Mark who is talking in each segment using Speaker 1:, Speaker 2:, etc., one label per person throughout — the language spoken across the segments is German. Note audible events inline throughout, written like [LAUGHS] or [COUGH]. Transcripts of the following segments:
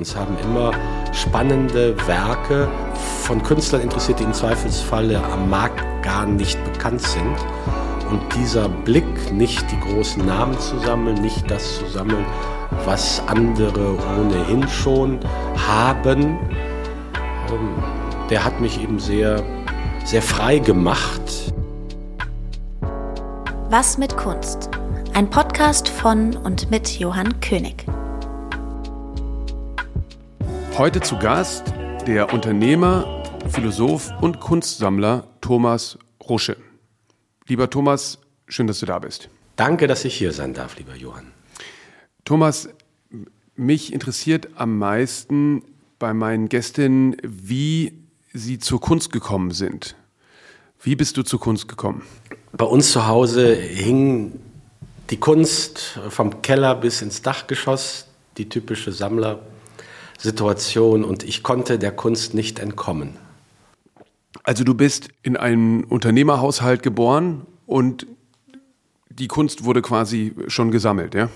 Speaker 1: Uns haben immer spannende Werke von Künstlern interessiert, die im Zweifelsfalle am Markt gar nicht bekannt sind. Und dieser Blick, nicht die großen Namen zu sammeln, nicht das zu sammeln, was andere ohnehin schon haben, ähm, der hat mich eben sehr, sehr frei gemacht.
Speaker 2: Was mit Kunst? Ein Podcast von und mit Johann König.
Speaker 3: Heute zu Gast der Unternehmer, Philosoph und Kunstsammler Thomas Rusche. Lieber Thomas, schön, dass du da bist.
Speaker 1: Danke, dass ich hier sein darf, lieber Johann.
Speaker 3: Thomas, mich interessiert am meisten bei meinen Gästinnen, wie sie zur Kunst gekommen sind. Wie bist du zur Kunst gekommen?
Speaker 1: Bei uns zu Hause hing die Kunst vom Keller bis ins Dachgeschoss, die typische Sammlersituation, und ich konnte der Kunst nicht entkommen.
Speaker 3: Also du bist in einem Unternehmerhaushalt geboren und die Kunst wurde quasi schon gesammelt, ja?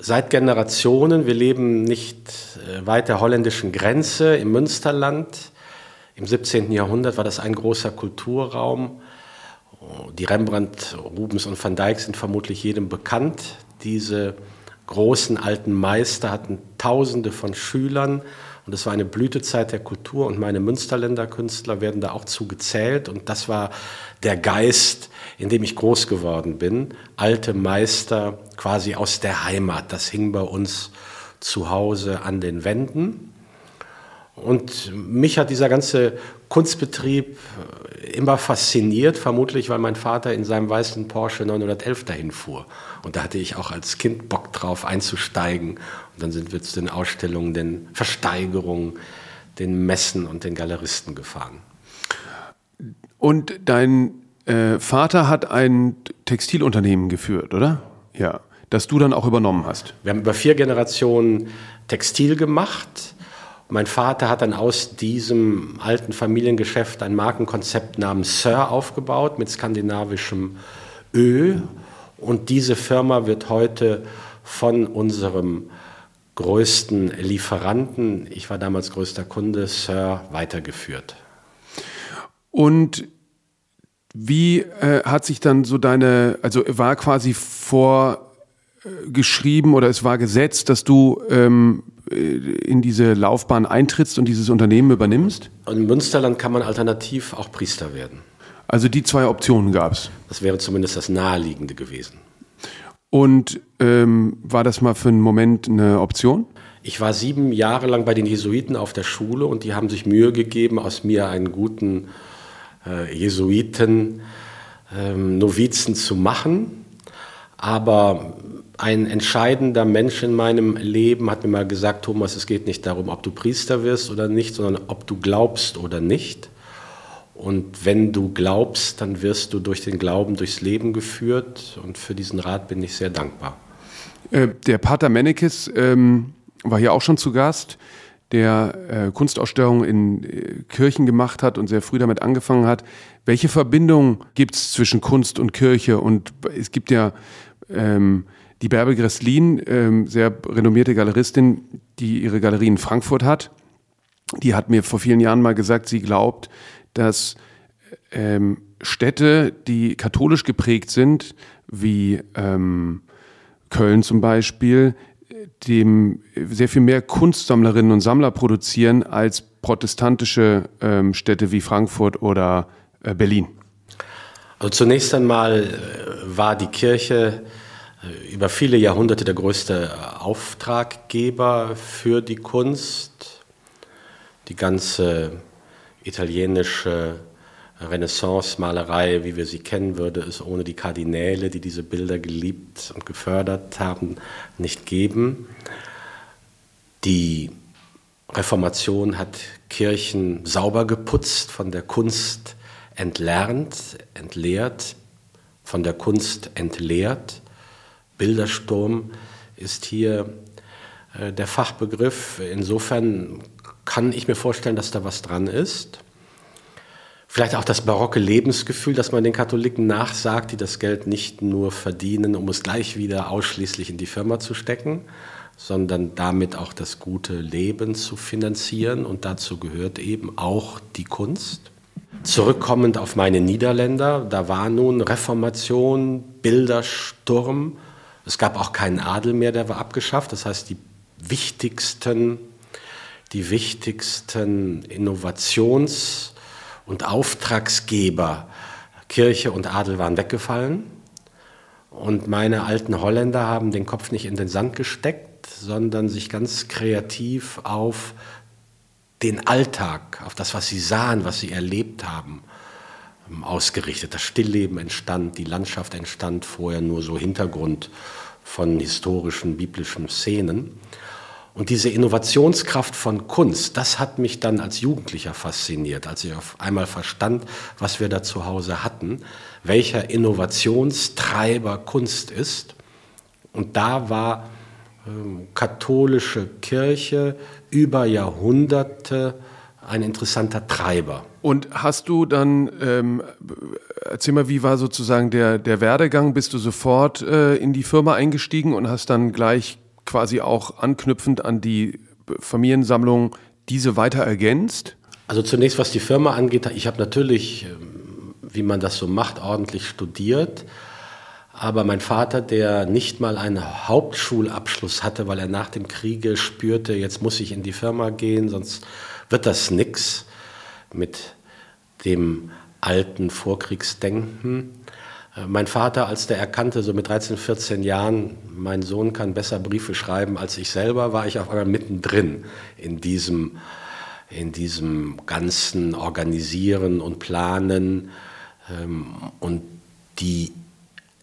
Speaker 1: Seit Generationen. Wir leben nicht äh, weit der holländischen Grenze im Münsterland. Im 17. Jahrhundert war das ein großer Kulturraum. Die Rembrandt, Rubens und Van Dyck sind vermutlich jedem bekannt. Diese großen alten Meister hatten Tausende von Schülern und es war eine Blütezeit der Kultur und meine Münsterländer Künstler werden da auch zugezählt. Und das war der Geist, in dem ich groß geworden bin. Alte Meister quasi aus der Heimat. Das hing bei uns zu Hause an den Wänden. Und mich hat dieser ganze Kunstbetrieb immer fasziniert, vermutlich weil mein Vater in seinem weißen Porsche 911 dahin fuhr. Und da hatte ich auch als Kind Bock drauf einzusteigen. Und dann sind wir zu den Ausstellungen, den Versteigerungen, den Messen und den Galeristen gefahren.
Speaker 3: Und dein äh, Vater hat ein Textilunternehmen geführt, oder? Ja. Das du dann auch übernommen hast.
Speaker 1: Wir haben über vier Generationen Textil gemacht mein Vater hat dann aus diesem alten Familiengeschäft ein Markenkonzept namens Sir aufgebaut mit skandinavischem Ö. Und diese Firma wird heute von unserem größten Lieferanten, ich war damals größter Kunde, Sir, weitergeführt.
Speaker 3: Und wie äh, hat sich dann so deine, also war quasi vorgeschrieben oder es war gesetzt, dass du ähm, in diese Laufbahn eintrittst und dieses Unternehmen übernimmst?
Speaker 1: In Münsterland kann man alternativ auch Priester werden.
Speaker 3: Also die zwei Optionen gab es.
Speaker 1: Das wäre zumindest das Naheliegende gewesen.
Speaker 3: Und ähm, war das mal für einen Moment eine Option?
Speaker 1: Ich war sieben Jahre lang bei den Jesuiten auf der Schule und die haben sich Mühe gegeben, aus mir einen guten äh, Jesuiten, ähm, Novizen zu machen. Aber ein entscheidender Mensch in meinem Leben hat mir mal gesagt, Thomas, es geht nicht darum, ob du Priester wirst oder nicht, sondern ob du glaubst oder nicht. Und wenn du glaubst, dann wirst du durch den Glauben durchs Leben geführt. Und für diesen Rat bin ich sehr dankbar.
Speaker 3: Äh, der Pater Mennekes ähm, war hier auch schon zu Gast, der äh, Kunstausstellungen in äh, Kirchen gemacht hat und sehr früh damit angefangen hat. Welche Verbindung gibt es zwischen Kunst und Kirche? Und es gibt ja ähm, die Bärbel Gresslin, ähm, sehr renommierte Galeristin, die ihre Galerie in Frankfurt hat, die hat mir vor vielen Jahren mal gesagt, sie glaubt, dass ähm, Städte, die katholisch geprägt sind, wie ähm, Köln zum Beispiel, dem sehr viel mehr Kunstsammlerinnen und Sammler produzieren als protestantische ähm, Städte wie Frankfurt oder äh, Berlin.
Speaker 1: Also zunächst einmal äh, war die Kirche über viele Jahrhunderte der größte Auftraggeber für die Kunst. Die ganze italienische Renaissance-Malerei, wie wir sie kennen, würde es ohne die Kardinäle, die diese Bilder geliebt und gefördert haben, nicht geben. Die Reformation hat Kirchen sauber geputzt, von der Kunst entlernt, entleert, von der Kunst entleert. Bildersturm ist hier äh, der Fachbegriff. Insofern kann ich mir vorstellen, dass da was dran ist. Vielleicht auch das barocke Lebensgefühl, das man den Katholiken nachsagt, die das Geld nicht nur verdienen, um es gleich wieder ausschließlich in die Firma zu stecken, sondern damit auch das gute Leben zu finanzieren. Und dazu gehört eben auch die Kunst. Zurückkommend auf meine Niederländer, da war nun Reformation, Bildersturm. Es gab auch keinen Adel mehr, der war abgeschafft. Das heißt, die wichtigsten, die wichtigsten Innovations- und Auftragsgeber, Kirche und Adel waren weggefallen. Und meine alten Holländer haben den Kopf nicht in den Sand gesteckt, sondern sich ganz kreativ auf den Alltag, auf das, was sie sahen, was sie erlebt haben, ausgerichtet. Das Stillleben entstand, die Landschaft entstand vorher nur so Hintergrund von historischen, biblischen Szenen. Und diese Innovationskraft von Kunst, das hat mich dann als Jugendlicher fasziniert, als ich auf einmal verstand, was wir da zu Hause hatten, welcher Innovationstreiber Kunst ist. Und da war ähm, katholische Kirche über Jahrhunderte ein interessanter Treiber.
Speaker 3: Und hast du dann, ähm, erzähl mal, wie war sozusagen der, der Werdegang? Bist du sofort äh, in die Firma eingestiegen und hast dann gleich quasi auch anknüpfend an die Familiensammlung diese weiter ergänzt?
Speaker 1: Also zunächst, was die Firma angeht, ich habe natürlich, ähm, wie man das so macht, ordentlich studiert. Aber mein Vater, der nicht mal einen Hauptschulabschluss hatte, weil er nach dem Kriege spürte, jetzt muss ich in die Firma gehen, sonst wird das nichts mit dem alten Vorkriegsdenken, äh, mein Vater, als der erkannte, so mit 13, 14 Jahren, mein Sohn kann besser Briefe schreiben als ich selber, war ich auf einmal mittendrin in diesem, in diesem ganzen Organisieren und Planen. Ähm, und die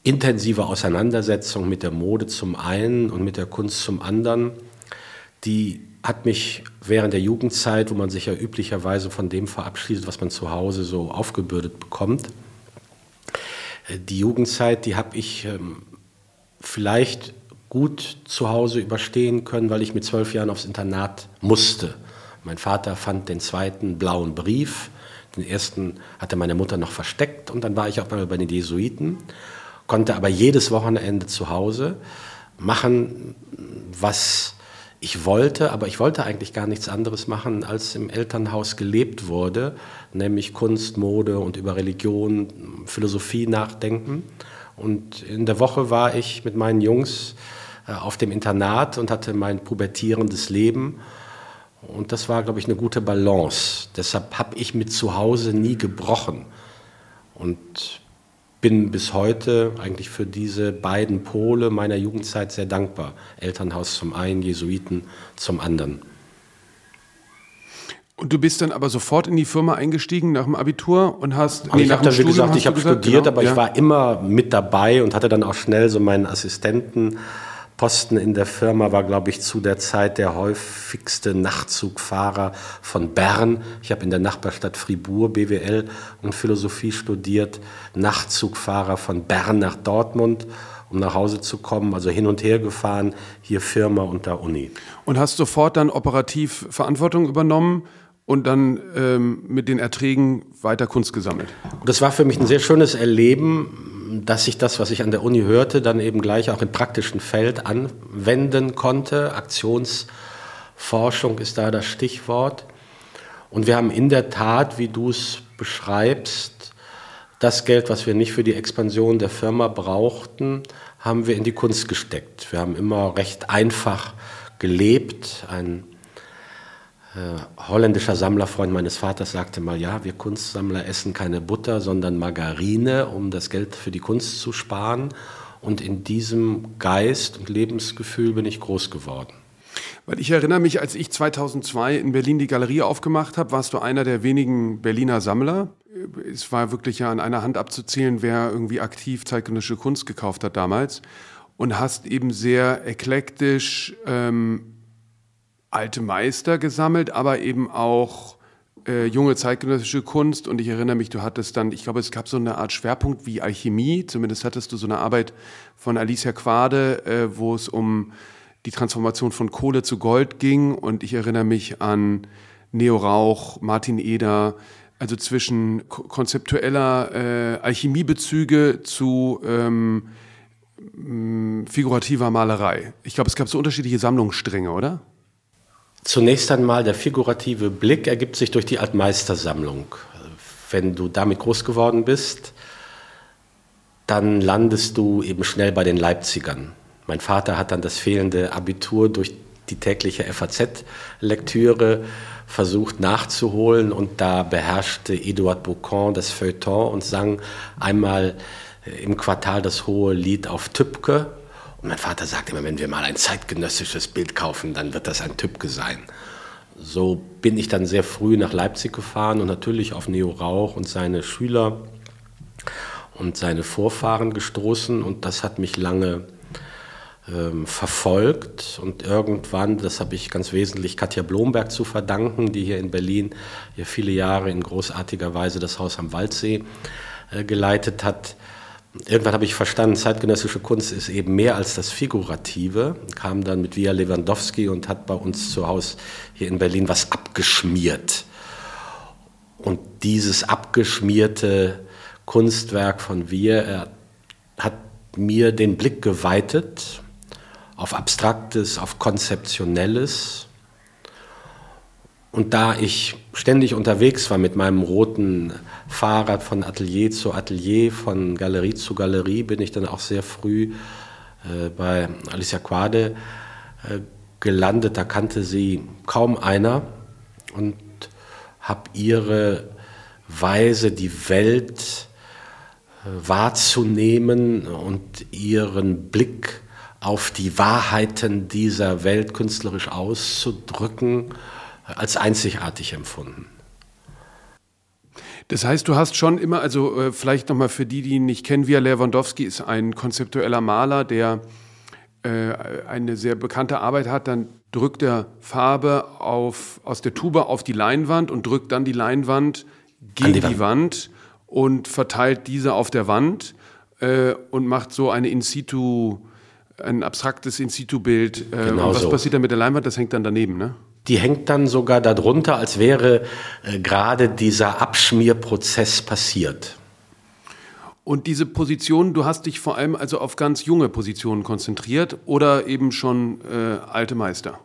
Speaker 1: intensive Auseinandersetzung mit der Mode zum einen und mit der Kunst zum anderen, die hat mich während der Jugendzeit, wo man sich ja üblicherweise von dem verabschiedet, was man zu Hause so aufgebürdet bekommt, die Jugendzeit, die habe ich ähm, vielleicht gut zu Hause überstehen können, weil ich mit zwölf Jahren aufs Internat musste. Mein Vater fand den zweiten blauen Brief, den ersten hatte meine Mutter noch versteckt und dann war ich auch mal bei den Jesuiten, konnte aber jedes Wochenende zu Hause machen, was ich wollte, aber ich wollte eigentlich gar nichts anderes machen, als im Elternhaus gelebt wurde, nämlich Kunst, Mode und über Religion, Philosophie nachdenken. Und in der Woche war ich mit meinen Jungs äh, auf dem Internat und hatte mein pubertierendes Leben. Und das war, glaube ich, eine gute Balance. Deshalb habe ich mit zu Hause nie gebrochen. Und bin bis heute eigentlich für diese beiden Pole meiner Jugendzeit sehr dankbar. Elternhaus zum einen, Jesuiten zum anderen.
Speaker 3: Und du bist dann aber sofort in die Firma eingestiegen nach dem Abitur und hast.
Speaker 1: Nee, ich habe dann, wie gesagt, ich habe studiert, genau, aber ja. ich war immer mit dabei und hatte dann auch schnell so meinen Assistenten Posten in der Firma war, glaube ich, zu der Zeit der häufigste Nachtzugfahrer von Bern. Ich habe in der Nachbarstadt Fribourg BWL und Philosophie studiert. Nachtzugfahrer von Bern nach Dortmund, um nach Hause zu kommen. Also hin und her gefahren, hier Firma und da Uni.
Speaker 3: Und hast sofort dann operativ Verantwortung übernommen? Und dann ähm, mit den Erträgen weiter Kunst gesammelt.
Speaker 1: Das war für mich ein sehr schönes Erleben, dass ich das, was ich an der Uni hörte, dann eben gleich auch im praktischen Feld anwenden konnte. Aktionsforschung ist da das Stichwort. Und wir haben in der Tat, wie du es beschreibst, das Geld, was wir nicht für die Expansion der Firma brauchten, haben wir in die Kunst gesteckt. Wir haben immer recht einfach gelebt. Ein holländischer Sammlerfreund meines Vaters sagte mal, ja, wir Kunstsammler essen keine Butter, sondern Margarine, um das Geld für die Kunst zu sparen. Und in diesem Geist und Lebensgefühl bin ich groß geworden.
Speaker 3: Weil ich erinnere mich, als ich 2002 in Berlin die Galerie aufgemacht habe, warst du einer der wenigen Berliner Sammler. Es war wirklich ja an einer Hand abzuzählen, wer irgendwie aktiv zeitgenössische Kunst gekauft hat damals. Und hast eben sehr eklektisch ähm, alte Meister gesammelt, aber eben auch äh, junge zeitgenössische Kunst. Und ich erinnere mich, du hattest dann, ich glaube, es gab so eine Art Schwerpunkt wie Alchemie. Zumindest hattest du so eine Arbeit von Alicia Quade, äh, wo es um die Transformation von Kohle zu Gold ging. Und ich erinnere mich an Neo Rauch, Martin Eder, also zwischen konzeptueller äh, Alchemiebezüge zu ähm, figurativer Malerei? Ich glaube, es gab so unterschiedliche Sammlungsstränge, oder?
Speaker 1: Zunächst einmal der figurative Blick ergibt sich durch die Altmeistersammlung. Wenn du damit groß geworden bist, dann landest du eben schnell bei den Leipzigern. Mein Vater hat dann das fehlende Abitur durch die tägliche FAZ-Lektüre versucht nachzuholen und da beherrschte Eduard Boucan das Feuilleton und sang einmal im Quartal das hohe Lied auf Tübke. Und mein Vater sagt immer, wenn wir mal ein zeitgenössisches Bild kaufen, dann wird das ein Tübke sein. So bin ich dann sehr früh nach Leipzig gefahren und natürlich auf Neo Rauch und seine Schüler und seine Vorfahren gestoßen und das hat mich lange ähm, verfolgt und irgendwann, das habe ich ganz wesentlich Katja Blomberg zu verdanken, die hier in Berlin ja viele Jahre in großartiger Weise das Haus am Waldsee äh, geleitet hat. Irgendwann habe ich verstanden, zeitgenössische Kunst ist eben mehr als das Figurative, kam dann mit Via Lewandowski und hat bei uns zu Hause hier in Berlin was abgeschmiert. Und dieses abgeschmierte Kunstwerk von Wir hat mir den Blick geweitet auf Abstraktes, auf Konzeptionelles. Und da ich ständig unterwegs war mit meinem roten Fahrrad von Atelier zu Atelier, von Galerie zu Galerie, bin ich dann auch sehr früh äh, bei Alicia Quade äh, gelandet. Da kannte sie kaum einer und habe ihre Weise, die Welt äh, wahrzunehmen und ihren Blick auf die Wahrheiten dieser Welt künstlerisch auszudrücken, als einzigartig empfunden.
Speaker 3: Das heißt, du hast schon immer, also äh, vielleicht nochmal für die, die ihn nicht kennen, Via Lewandowski ist ein konzeptueller Maler, der äh, eine sehr bekannte Arbeit hat, dann drückt er Farbe auf, aus der Tube auf die Leinwand und drückt dann die Leinwand gegen die Wand. die Wand. und verteilt diese auf der Wand äh, und macht so eine In-situ- ein abstraktes In-situ-Bild. Äh, genau was so. passiert dann mit der Leinwand? Das hängt dann daneben, ne?
Speaker 1: Die hängt dann sogar darunter, als wäre äh, gerade dieser Abschmierprozess passiert.
Speaker 3: Und diese Position, du hast dich vor allem also auf ganz junge Positionen konzentriert oder eben schon äh, alte Meister?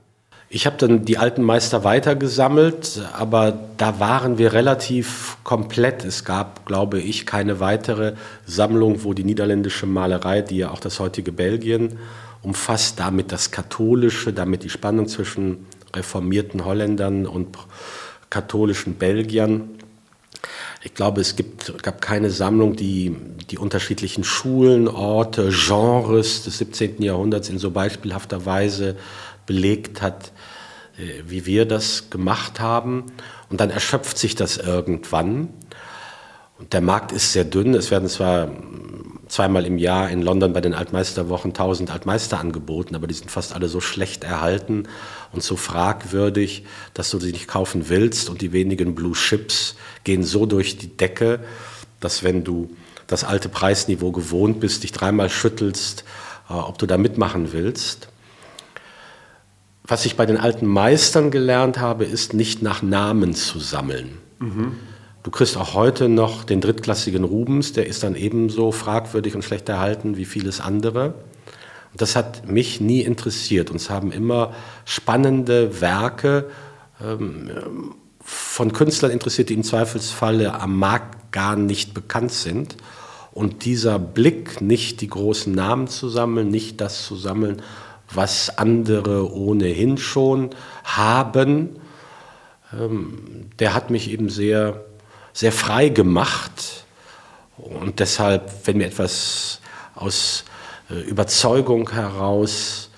Speaker 1: Ich habe dann die alten Meister weitergesammelt, aber da waren wir relativ komplett. Es gab, glaube ich, keine weitere Sammlung, wo die niederländische Malerei, die ja auch das heutige Belgien umfasst, damit das Katholische, damit die Spannung zwischen reformierten Holländern und katholischen Belgiern. Ich glaube, es gibt, gab keine Sammlung, die die unterschiedlichen Schulen, Orte, Genres des 17. Jahrhunderts in so beispielhafter Weise belegt hat, äh, wie wir das gemacht haben. Und dann erschöpft sich das irgendwann. Und der Markt ist sehr dünn. Es werden zwar zweimal im Jahr in London bei den Altmeisterwochen 1000 Altmeister angeboten, aber die sind fast alle so schlecht erhalten und so fragwürdig, dass du sie nicht kaufen willst. Und die wenigen Blue Chips gehen so durch die Decke, dass wenn du das alte Preisniveau gewohnt bist, dich dreimal schüttelst, äh, ob du da mitmachen willst was ich bei den alten Meistern gelernt habe, ist nicht nach Namen zu sammeln. Mhm. Du kriegst auch heute noch den drittklassigen Rubens, der ist dann ebenso fragwürdig und schlecht erhalten wie vieles andere. Das hat mich nie interessiert. Uns haben immer spannende Werke ähm, von Künstlern interessiert, die im Zweifelsfalle am Markt gar nicht bekannt sind. Und dieser Blick, nicht die großen Namen zu sammeln, nicht das zu sammeln, was andere ohnehin schon haben, ähm, der hat mich eben sehr, sehr frei gemacht. Und deshalb, wenn mir etwas aus äh, Überzeugung heraus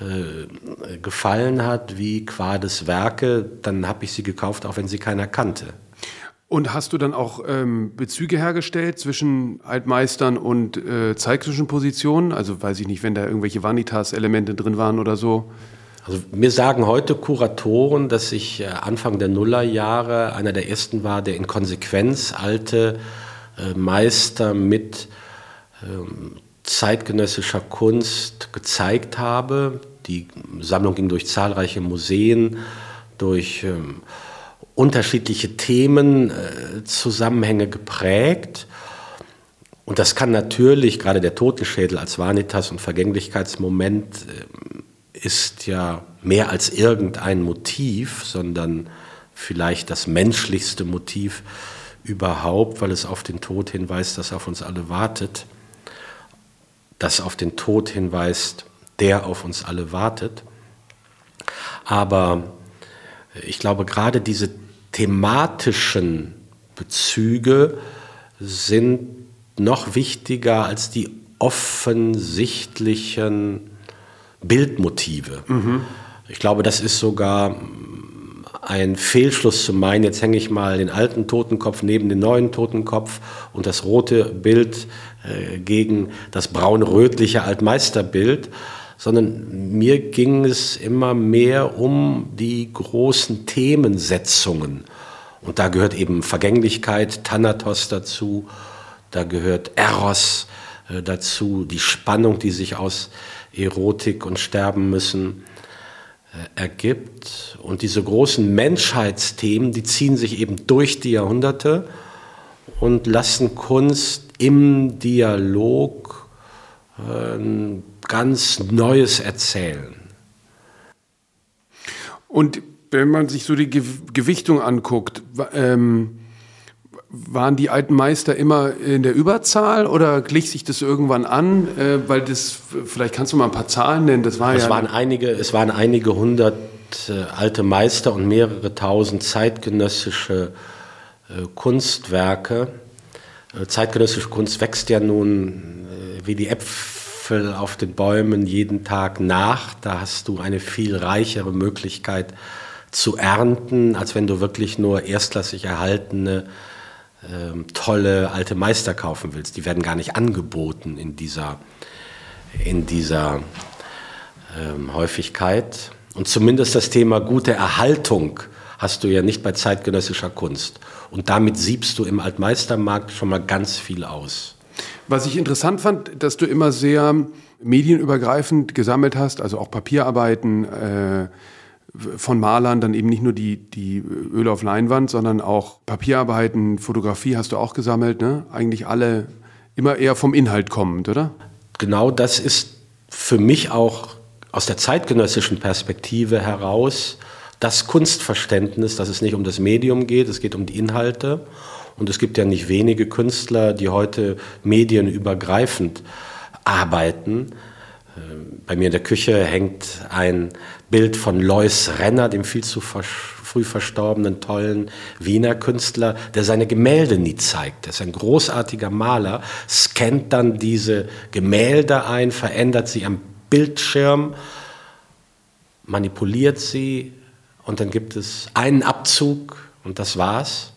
Speaker 1: äh, gefallen hat, wie Quades Werke, dann habe ich sie gekauft, auch wenn sie keiner kannte.
Speaker 3: Und hast du dann auch ähm, Bezüge hergestellt zwischen Altmeistern und äh, zeitgenössischen Positionen? Also weiß ich nicht, wenn da irgendwelche Vanitas-Elemente drin waren oder so?
Speaker 1: Also mir sagen heute Kuratoren, dass ich äh, Anfang der Nullerjahre einer der ersten war, der in Konsequenz alte äh, Meister mit ähm, zeitgenössischer Kunst gezeigt habe. Die Sammlung ging durch zahlreiche Museen, durch ähm, unterschiedliche Themen, äh, Zusammenhänge geprägt. Und das kann natürlich, gerade der Totenschädel als Vanitas- und Vergänglichkeitsmoment äh, ist ja mehr als irgendein Motiv, sondern vielleicht das menschlichste Motiv überhaupt, weil es auf den Tod hinweist, das auf uns alle wartet, das auf den Tod hinweist, der auf uns alle wartet. Aber ich glaube, gerade diese thematischen Bezüge sind noch wichtiger als die offensichtlichen Bildmotive. Mhm. Ich glaube, das ist sogar ein Fehlschluss zu meinen, jetzt hänge ich mal den alten Totenkopf neben den neuen Totenkopf und das rote Bild äh, gegen das braun-rötliche Altmeisterbild, sondern mir ging es immer mehr um die großen Themensetzungen. Und da gehört eben Vergänglichkeit, Thanatos dazu, da gehört Eros äh, dazu, die Spannung, die sich aus Erotik und Sterben müssen äh, ergibt. Und diese großen Menschheitsthemen, die ziehen sich eben durch die Jahrhunderte und lassen Kunst im Dialog ein ganz Neues erzählen.
Speaker 3: Und wenn man sich so die Gewichtung anguckt, ähm, waren die alten Meister immer in der Überzahl oder glich sich das irgendwann an? Äh, weil das, vielleicht kannst du mal ein paar Zahlen nennen. Das war
Speaker 1: es
Speaker 3: ja
Speaker 1: waren einige, es waren einige hundert äh, alte Meister und mehrere tausend zeitgenössische äh, Kunstwerke. Äh, zeitgenössische Kunst wächst ja nun äh, wie die Äpfel auf den Bäumen jeden Tag nach. Da hast du eine viel reichere Möglichkeit zu ernten, als wenn du wirklich nur erstklassig erhaltene ähm, tolle alte Meister kaufen willst. Die werden gar nicht angeboten in dieser, in dieser ähm, Häufigkeit. Und zumindest das Thema gute Erhaltung hast du ja nicht bei zeitgenössischer Kunst. Und damit siebst du im Altmeistermarkt schon mal ganz viel aus.
Speaker 3: Was ich interessant fand, dass du immer sehr medienübergreifend gesammelt hast, also auch Papierarbeiten, äh, von Malern dann eben nicht nur die, die Öle auf Leinwand, sondern auch Papierarbeiten, Fotografie hast du auch gesammelt, ne? Eigentlich alle immer eher vom Inhalt kommend, oder?
Speaker 1: Genau das ist für mich auch aus der zeitgenössischen Perspektive heraus das Kunstverständnis, dass es nicht um das Medium geht, es geht um die Inhalte. Und es gibt ja nicht wenige Künstler, die heute medienübergreifend arbeiten. Bei mir in der Küche hängt ein Bild von Lois Renner, dem viel zu früh verstorbenen, tollen Wiener Künstler, der seine Gemälde nie zeigt. Er ist ein großartiger Maler, scannt dann diese Gemälde ein, verändert sie am Bildschirm, manipuliert sie und dann gibt es einen Abzug und das war's.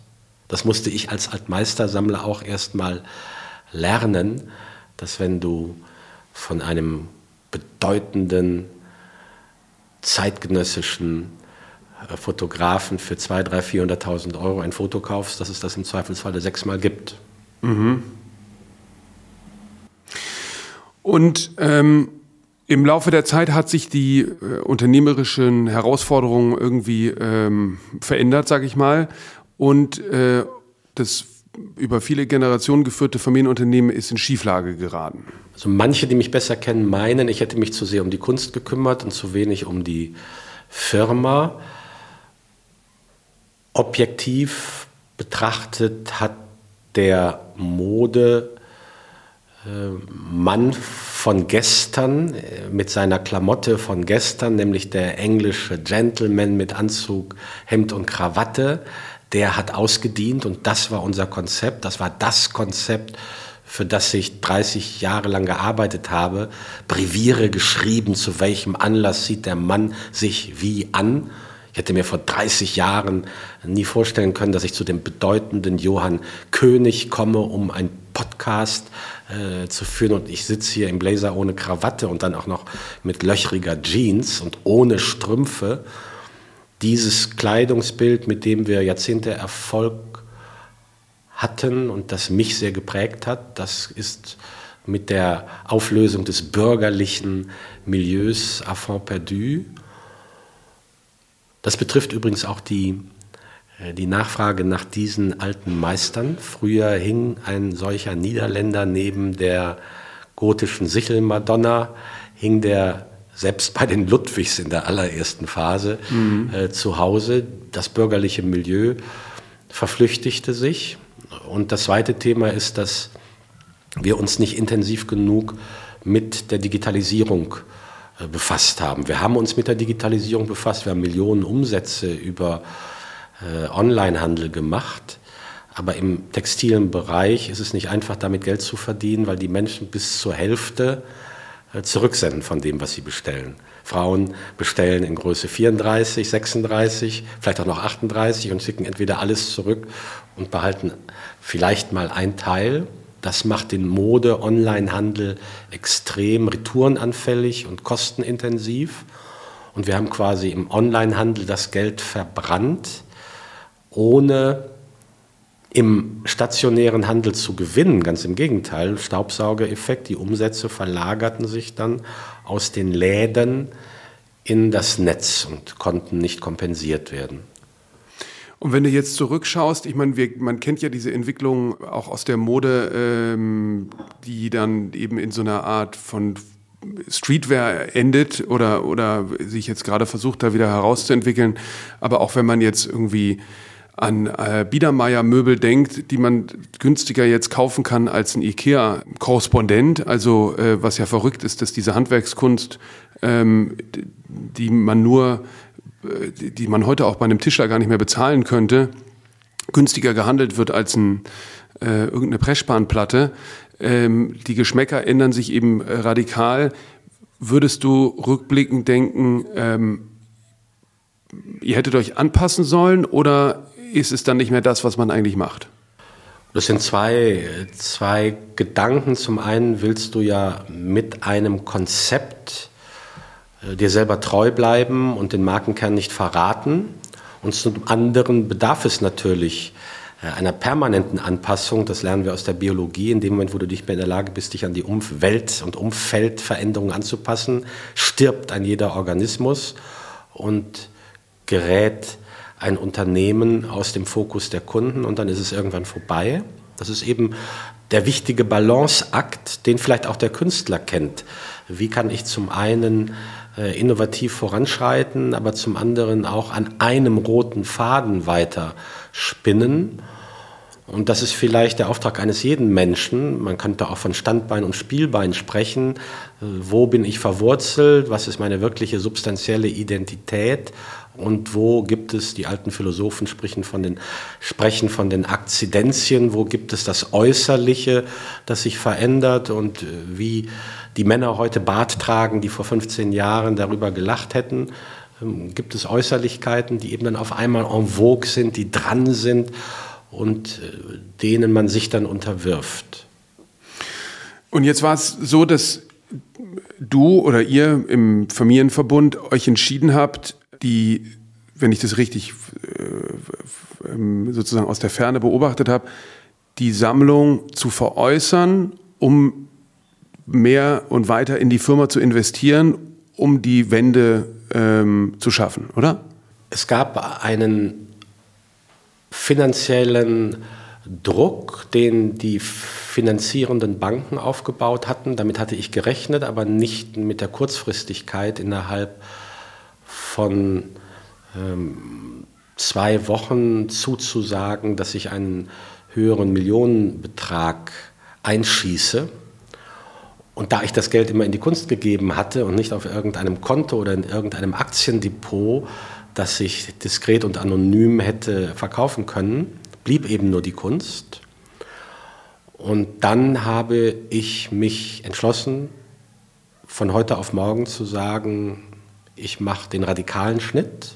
Speaker 1: Das musste ich als Altmeistersammler auch erstmal lernen, dass wenn du von einem bedeutenden zeitgenössischen äh, Fotografen für 200.000, 300.000, 400.000 Euro ein Foto kaufst, dass es das im Zweifelsfalle sechsmal gibt. Mhm.
Speaker 3: Und ähm, im Laufe der Zeit hat sich die äh, unternehmerischen Herausforderungen irgendwie ähm, verändert, sage ich mal. Und äh, das über viele Generationen geführte Familienunternehmen ist in Schieflage geraten.
Speaker 1: Also manche, die mich besser kennen, meinen, ich hätte mich zu sehr um die Kunst gekümmert und zu wenig um die Firma. Objektiv betrachtet hat der Mode äh, Mann von gestern äh, mit seiner Klamotte von gestern, nämlich der englische Gentleman mit Anzug, Hemd und Krawatte, der hat ausgedient und das war unser Konzept, das war das Konzept, für das ich 30 Jahre lang gearbeitet habe, Breviere geschrieben, zu welchem Anlass sieht der Mann sich wie an. Ich hätte mir vor 30 Jahren nie vorstellen können, dass ich zu dem bedeutenden Johann König komme, um einen Podcast äh, zu führen. Und ich sitze hier im Blazer ohne Krawatte und dann auch noch mit löchriger Jeans und ohne Strümpfe dieses Kleidungsbild, mit dem wir Jahrzehnte Erfolg hatten und das mich sehr geprägt hat, das ist mit der Auflösung des bürgerlichen Milieus à fond perdu. Das betrifft übrigens auch die äh, die Nachfrage nach diesen alten Meistern. Früher hing ein solcher Niederländer neben der gotischen Sichelmadonna, hing der selbst bei den Ludwigs in der allerersten Phase mhm. äh, zu Hause. Das bürgerliche Milieu verflüchtigte sich. Und das zweite Thema ist, dass wir uns nicht intensiv genug mit der Digitalisierung äh, befasst haben. Wir haben uns mit der Digitalisierung befasst, wir haben Millionen Umsätze über äh, Onlinehandel gemacht. Aber im textilen Bereich ist es nicht einfach, damit Geld zu verdienen, weil die Menschen bis zur Hälfte zurücksenden von dem, was sie bestellen. Frauen bestellen in Größe 34, 36, vielleicht auch noch 38 und schicken entweder alles zurück und behalten vielleicht mal ein Teil. Das macht den Mode-Online-Handel extrem retourenanfällig und kostenintensiv. Und wir haben quasi im Online-Handel das Geld verbrannt, ohne im stationären Handel zu gewinnen. Ganz im Gegenteil, Staubsaugereffekt, die Umsätze verlagerten sich dann aus den Läden in das Netz und konnten nicht kompensiert werden.
Speaker 3: Und wenn du jetzt zurückschaust, ich meine, wir, man kennt ja diese Entwicklung auch aus der Mode, ähm, die dann eben in so einer Art von Streetwear endet oder, oder sich jetzt gerade versucht, da wieder herauszuentwickeln. Aber auch wenn man jetzt irgendwie an äh, Biedermeier-Möbel denkt, die man günstiger jetzt kaufen kann als ein IKEA-Korrespondent. Also äh, was ja verrückt ist, dass diese Handwerkskunst, ähm, die man nur, äh, die man heute auch bei einem Tischler gar nicht mehr bezahlen könnte, günstiger gehandelt wird als ein, äh, irgendeine Pressspanplatte. Ähm, die Geschmäcker ändern sich eben äh, radikal. Würdest du rückblickend denken, ähm, ihr hättet euch anpassen sollen oder ist es dann nicht mehr das, was man eigentlich macht?
Speaker 1: Das sind zwei, zwei Gedanken. Zum einen willst du ja mit einem Konzept äh, dir selber treu bleiben und den Markenkern nicht verraten. Und zum anderen bedarf es natürlich äh, einer permanenten Anpassung. Das lernen wir aus der Biologie. In dem Moment, wo du nicht mehr in der Lage bist, dich an die Umwelt- und Umfeldveränderungen anzupassen, stirbt ein jeder Organismus und gerät ein Unternehmen aus dem Fokus der Kunden und dann ist es irgendwann vorbei. Das ist eben der wichtige Balanceakt, den vielleicht auch der Künstler kennt. Wie kann ich zum einen äh, innovativ voranschreiten, aber zum anderen auch an einem roten Faden weiter spinnen? Und das ist vielleicht der Auftrag eines jeden Menschen. Man könnte auch von Standbein und Spielbein sprechen. Äh, wo bin ich verwurzelt? Was ist meine wirkliche substanzielle Identität? Und wo gibt es, die alten Philosophen sprechen von den, sprechen von den Akzidenzien, wo gibt es das Äußerliche, das sich verändert und äh, wie die Männer heute Bart tragen, die vor 15 Jahren darüber gelacht hätten, ähm, gibt es Äußerlichkeiten, die eben dann auf einmal en vogue sind, die dran sind und äh, denen man sich dann unterwirft.
Speaker 3: Und jetzt war es so, dass du oder ihr im Familienverbund euch entschieden habt, die, wenn ich das richtig äh, ähm, sozusagen aus der Ferne beobachtet habe, die Sammlung zu veräußern, um mehr und weiter in die Firma zu investieren, um die Wende ähm, zu schaffen, oder?
Speaker 1: Es gab einen finanziellen Druck, den die finanzierenden Banken aufgebaut hatten. Damit hatte ich gerechnet, aber nicht mit der Kurzfristigkeit innerhalb von ähm, zwei Wochen zuzusagen, dass ich einen höheren Millionenbetrag einschieße. Und da ich das Geld immer in die Kunst gegeben hatte und nicht auf irgendeinem Konto oder in irgendeinem Aktiendepot, das ich diskret und anonym hätte verkaufen können, blieb eben nur die Kunst. Und dann habe ich mich entschlossen, von heute auf morgen zu sagen, ich mache den radikalen Schnitt.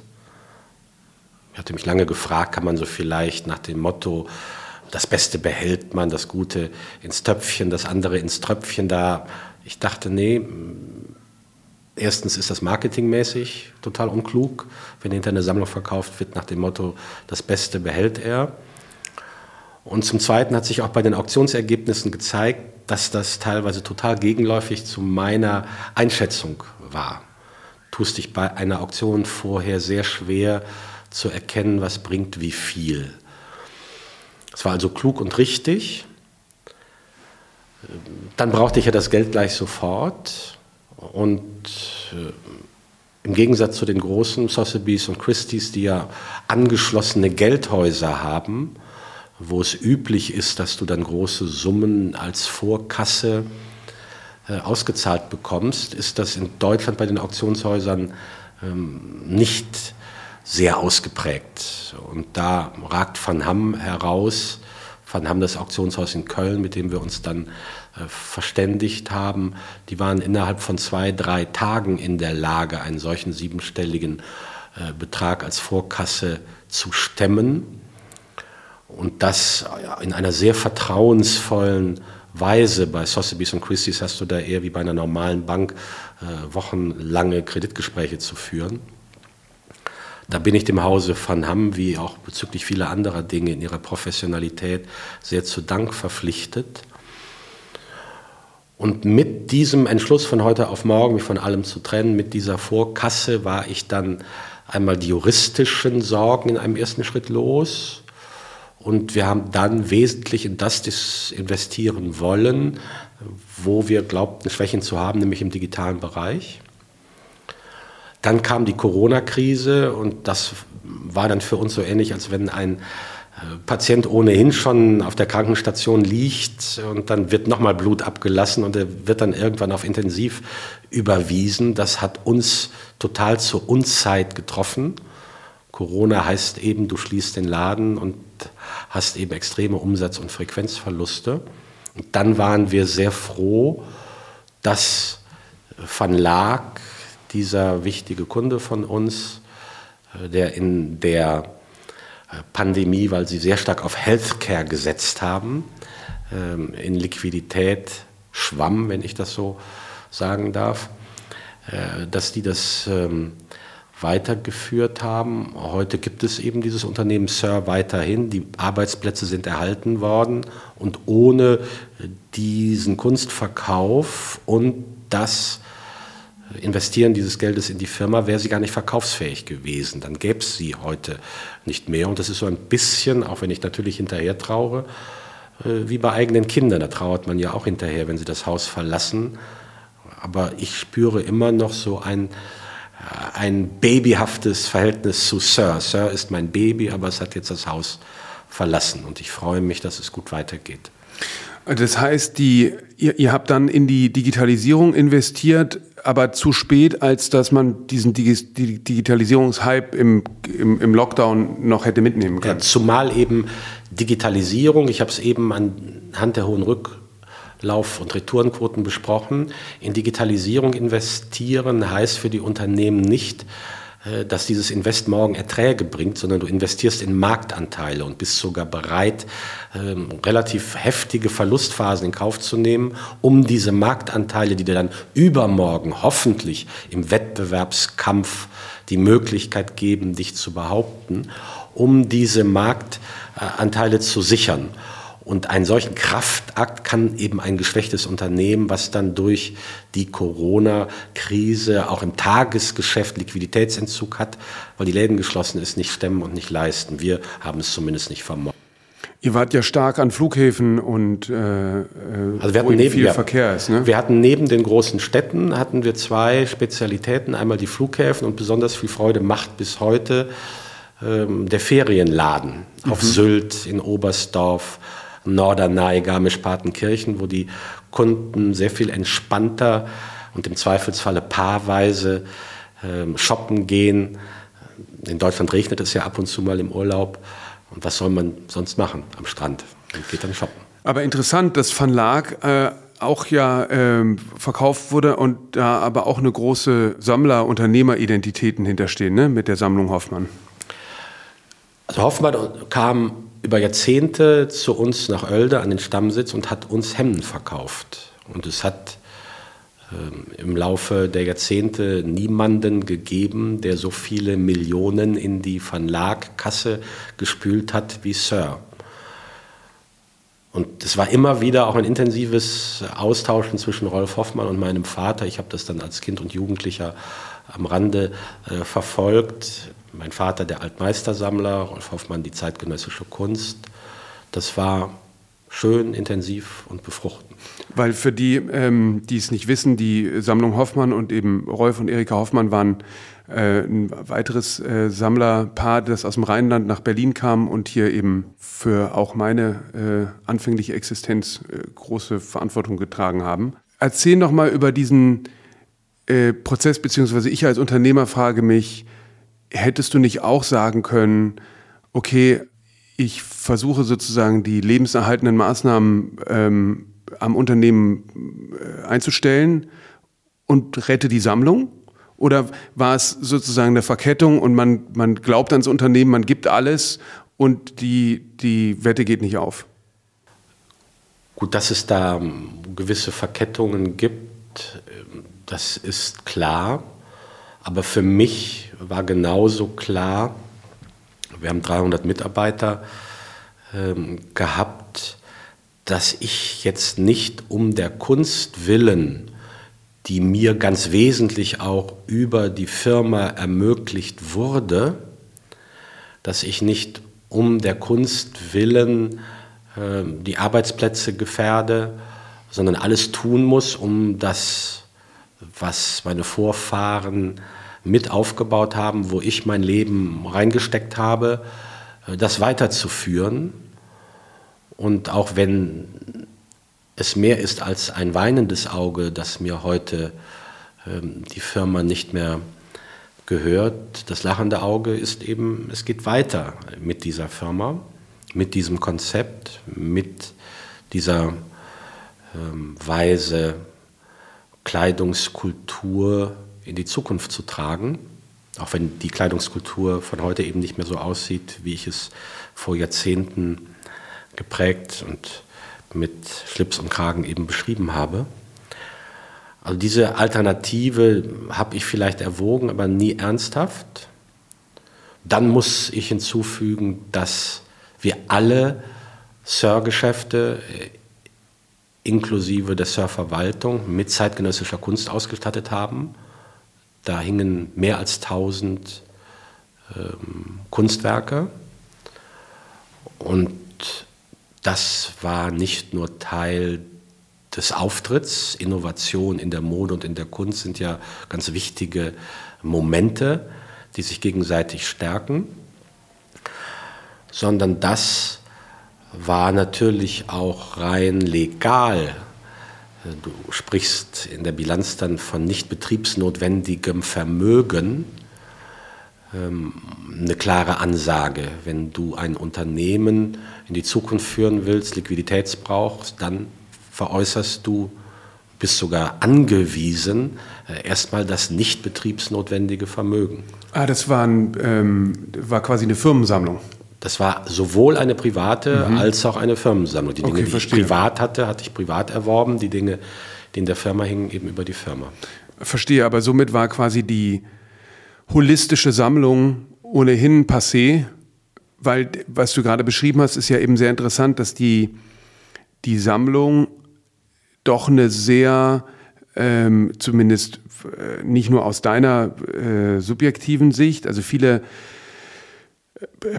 Speaker 1: Ich hatte mich lange gefragt, kann man so vielleicht nach dem Motto, das Beste behält man, das Gute ins Töpfchen, das andere ins Tröpfchen da. Ich dachte, nee, erstens ist das marketingmäßig total unklug, wenn hinter eine Sammlung verkauft wird nach dem Motto, das Beste behält er. Und zum Zweiten hat sich auch bei den Auktionsergebnissen gezeigt, dass das teilweise total gegenläufig zu meiner Einschätzung war. Tust dich bei einer Auktion vorher sehr schwer zu erkennen, was bringt wie viel. Es war also klug und richtig. Dann brauchte ich ja das Geld gleich sofort. Und äh, im Gegensatz zu den großen Sotheby's und Christie's, die ja angeschlossene Geldhäuser haben, wo es üblich ist, dass du dann große Summen als Vorkasse ausgezahlt bekommst, ist das in Deutschland bei den Auktionshäusern ähm, nicht sehr ausgeprägt. Und da ragt Van Hamm heraus, Van Hamm das Auktionshaus in Köln, mit dem wir uns dann äh, verständigt haben. Die waren innerhalb von zwei, drei Tagen in der Lage, einen solchen siebenstelligen äh, Betrag als Vorkasse zu stemmen. Und das in einer sehr vertrauensvollen Weise. Bei Sotheby's und Christie's hast du da eher wie bei einer normalen Bank äh, wochenlange Kreditgespräche zu führen. Da bin ich dem Hause Van Hamm, wie auch bezüglich vieler anderer Dinge in ihrer Professionalität, sehr zu Dank verpflichtet. Und mit diesem Entschluss von heute auf morgen, mich von allem zu trennen, mit dieser Vorkasse war ich dann einmal die juristischen Sorgen in einem ersten Schritt los. Und wir haben dann wesentlich in das investieren wollen, wo wir glaubten, Schwächen zu haben, nämlich im digitalen Bereich. Dann kam die Corona-Krise und das war dann für uns so ähnlich, als wenn ein äh, Patient ohnehin schon auf der Krankenstation liegt und dann wird nochmal Blut abgelassen und er wird dann irgendwann auf Intensiv überwiesen. Das hat uns total zur Unzeit getroffen. Corona heißt eben, du schließt den Laden und hast eben extreme Umsatz- und Frequenzverluste. Und dann waren wir sehr froh, dass Van Laak, dieser wichtige Kunde von uns, äh, der in der äh, Pandemie, weil sie sehr stark auf Healthcare gesetzt haben, ähm, in Liquidität schwamm, wenn ich das so sagen darf, äh, dass die das ähm, weitergeführt haben. Heute gibt es eben dieses Unternehmen Sir weiterhin. Die Arbeitsplätze sind erhalten worden und ohne diesen Kunstverkauf und das Investieren dieses Geldes in die Firma wäre sie gar nicht verkaufsfähig gewesen. Dann gäbe es sie heute nicht mehr. Und das ist so ein bisschen, auch wenn ich natürlich hinterher traure, äh, wie bei eigenen Kindern. Da trauert man ja auch hinterher, wenn sie das Haus verlassen. Aber ich spüre immer noch so ein, ein babyhaftes Verhältnis zu Sir. Sir ist mein Baby, aber es hat jetzt das Haus verlassen und ich freue mich, dass es gut weitergeht.
Speaker 3: Das heißt, die, ihr, ihr habt dann in die Digitalisierung investiert, aber zu spät, als dass man diesen Digitalisierungshype im, im, im Lockdown noch hätte mitnehmen können. Ja,
Speaker 1: zumal eben Digitalisierung, ich habe es eben anhand der hohen Rück Lauf- und Retourenquoten besprochen. In Digitalisierung investieren heißt für die Unternehmen nicht, äh, dass dieses Invest morgen Erträge bringt, sondern du investierst in Marktanteile und bist sogar bereit, ähm, relativ heftige Verlustphasen in Kauf zu nehmen, um diese Marktanteile, die dir dann übermorgen hoffentlich im Wettbewerbskampf die Möglichkeit geben, dich zu behaupten, um diese Marktanteile zu sichern. Und einen solchen Kraftakt kann eben ein geschwächtes Unternehmen, was dann durch die Corona-Krise auch im Tagesgeschäft Liquiditätsentzug hat, weil die Läden geschlossen ist, nicht stemmen und nicht leisten. Wir haben es zumindest nicht vermocht.
Speaker 3: Ihr wart ja stark an Flughäfen und äh,
Speaker 1: äh also wir hatten neben, viel
Speaker 3: ja, Verkehr ist. Ne?
Speaker 1: Wir hatten neben den großen Städten hatten wir zwei Spezialitäten. Einmal die Flughäfen und besonders viel Freude macht bis heute ähm, der Ferienladen mhm. auf Sylt, in Oberstdorf, Norderney, Garmisch-Partenkirchen, wo die Kunden sehr viel entspannter und im Zweifelsfalle paarweise äh, shoppen gehen. In Deutschland regnet es ja ab und zu mal im Urlaub. Und was soll man sonst machen am Strand? Man geht dann shoppen.
Speaker 3: Aber interessant, dass Van Laak äh, auch ja ähm, verkauft wurde und da aber auch eine große Sammler-Unternehmer-Identitäten hinterstehen, ne? mit der Sammlung Hoffmann.
Speaker 1: Also Hoffmann kam über Jahrzehnte zu uns nach Oelde an den Stammsitz und hat uns Hemden verkauft. Und es hat ähm, im Laufe der Jahrzehnte niemanden gegeben, der so viele Millionen in die Van Laak-Kasse gespült hat wie Sir. Und es war immer wieder auch ein intensives Austauschen zwischen Rolf Hoffmann und meinem Vater. Ich habe das dann als Kind und Jugendlicher am Rande äh, verfolgt. Mein Vater, der Altmeistersammler, Rolf Hoffmann, die zeitgenössische Kunst. Das war schön, intensiv und befruchtend.
Speaker 3: Weil für die, ähm, die es nicht wissen, die Sammlung Hoffmann und eben Rolf und Erika Hoffmann waren äh, ein weiteres äh, Sammlerpaar, das aus dem Rheinland nach Berlin kam und hier eben für auch meine äh, anfängliche Existenz äh, große Verantwortung getragen haben. Erzähl noch mal über diesen äh, Prozess, beziehungsweise ich als Unternehmer frage mich, hättest du nicht auch sagen können, okay, ich versuche sozusagen die lebenserhaltenden Maßnahmen ähm, am Unternehmen äh, einzustellen und rette die Sammlung? Oder war es sozusagen eine Verkettung und man, man glaubt ans Unternehmen, man gibt alles und die, die Wette geht nicht auf?
Speaker 1: Gut, dass es da ähm, gewisse Verkettungen gibt, ähm, das ist klar. Aber für mich war genauso klar, wir haben 300 Mitarbeiter ähm, gehabt, dass ich jetzt nicht um der Kunst willen die mir ganz wesentlich auch über die Firma ermöglicht wurde, dass ich nicht um der Kunst willen äh, die Arbeitsplätze gefährde, sondern alles tun muss, um das, was meine Vorfahren mit aufgebaut haben, wo ich mein Leben reingesteckt habe, äh, das weiterzuführen. Und auch wenn es mehr ist als ein weinendes Auge, dass mir heute ähm, die Firma nicht mehr gehört. Das lachende Auge ist eben, es geht weiter mit dieser Firma, mit diesem Konzept, mit dieser ähm, Weise, Kleidungskultur in die Zukunft zu tragen. Auch wenn die Kleidungskultur von heute eben nicht mehr so aussieht, wie ich es vor Jahrzehnten geprägt und mit Schlips und Kragen eben beschrieben habe. Also diese Alternative habe ich vielleicht erwogen, aber nie ernsthaft. Dann muss ich hinzufügen, dass wir alle Sir-Geschäfte inklusive der Sir-Verwaltung mit zeitgenössischer Kunst ausgestattet haben. Da hingen mehr als 1000 ähm, Kunstwerke und das war nicht nur Teil des Auftritts. Innovation in der Mode und in der Kunst sind ja ganz wichtige Momente, die sich gegenseitig stärken, sondern das war natürlich auch rein legal. Du sprichst in der Bilanz dann von nicht betriebsnotwendigem Vermögen. Ähm, eine klare Ansage. Wenn du ein Unternehmen in die Zukunft führen willst, Liquiditätsbrauchst, dann veräußerst du, bist sogar angewiesen, äh, erstmal das nicht betriebsnotwendige Vermögen.
Speaker 3: Ah, das war, ein, ähm, war quasi eine Firmensammlung.
Speaker 1: Das war sowohl eine private mhm. als auch eine Firmensammlung. Die Dinge, okay, die ich privat hatte, hatte ich privat erworben. Die Dinge, die in der Firma hingen, eben über die Firma.
Speaker 3: Verstehe, aber somit war quasi die holistische Sammlung ohnehin passé weil was du gerade beschrieben hast, ist ja eben sehr interessant, dass die, die Sammlung doch eine sehr, ähm, zumindest äh, nicht nur aus deiner äh, subjektiven Sicht, also viele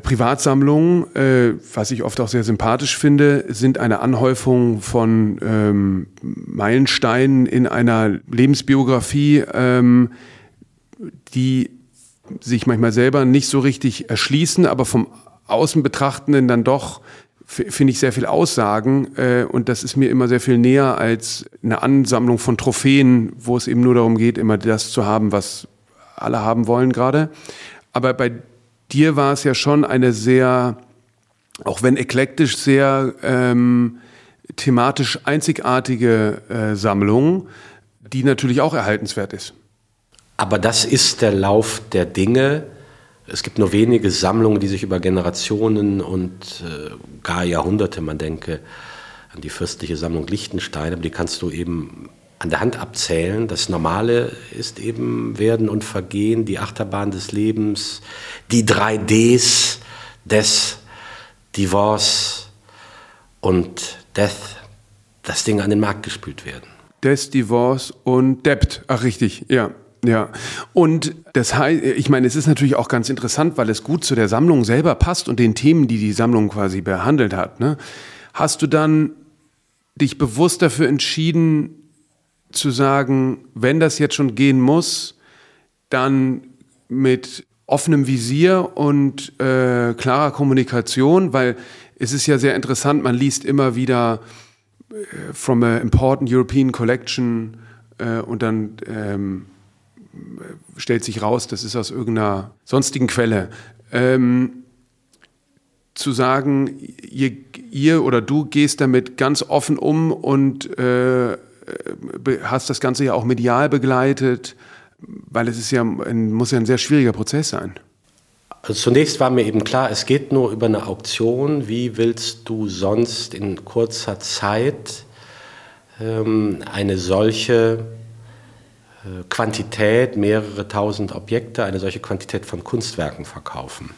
Speaker 3: Privatsammlungen, äh, was ich oft auch sehr sympathisch finde, sind eine Anhäufung von ähm, Meilensteinen in einer Lebensbiografie, ähm, die sich manchmal selber nicht so richtig erschließen, aber vom Außenbetrachtenden dann doch finde ich sehr viel Aussagen äh, und das ist mir immer sehr viel näher als eine Ansammlung von Trophäen, wo es eben nur darum geht, immer das zu haben, was alle haben wollen gerade. Aber bei dir war es ja schon eine sehr, auch wenn eklektisch, sehr ähm, thematisch einzigartige äh, Sammlung, die natürlich auch erhaltenswert ist.
Speaker 1: Aber das ist der Lauf der Dinge es gibt nur wenige Sammlungen, die sich über Generationen und äh, gar Jahrhunderte, man denke an die fürstliche Sammlung Liechtenstein, aber die kannst du eben an der Hand abzählen. Das Normale ist eben Werden und Vergehen, die Achterbahn des Lebens, die drei Ds des Divorce und Death, das Ding an den Markt gespült werden.
Speaker 3: Des, Divorce und Debt. Ach richtig, ja. Ja, und das heißt, ich meine, es ist natürlich auch ganz interessant, weil es gut zu der Sammlung selber passt und den Themen, die die Sammlung quasi behandelt hat. Ne? Hast du dann dich bewusst dafür entschieden, zu sagen, wenn das jetzt schon gehen muss, dann mit offenem Visier und äh, klarer Kommunikation, weil es ist ja sehr interessant, man liest immer wieder äh, from a important European collection äh, und dann ähm, stellt sich raus, das ist aus irgendeiner sonstigen Quelle. Ähm, zu sagen, ihr, ihr, oder du gehst damit ganz offen um und äh, hast das Ganze ja auch medial begleitet, weil es ist ja, ein, muss ja ein sehr schwieriger Prozess sein.
Speaker 1: Also zunächst war mir eben klar, es geht nur über eine Auktion. Wie willst du sonst in kurzer Zeit ähm, eine solche äh, Quantität, mehrere tausend Objekte, eine solche Quantität von Kunstwerken verkaufen?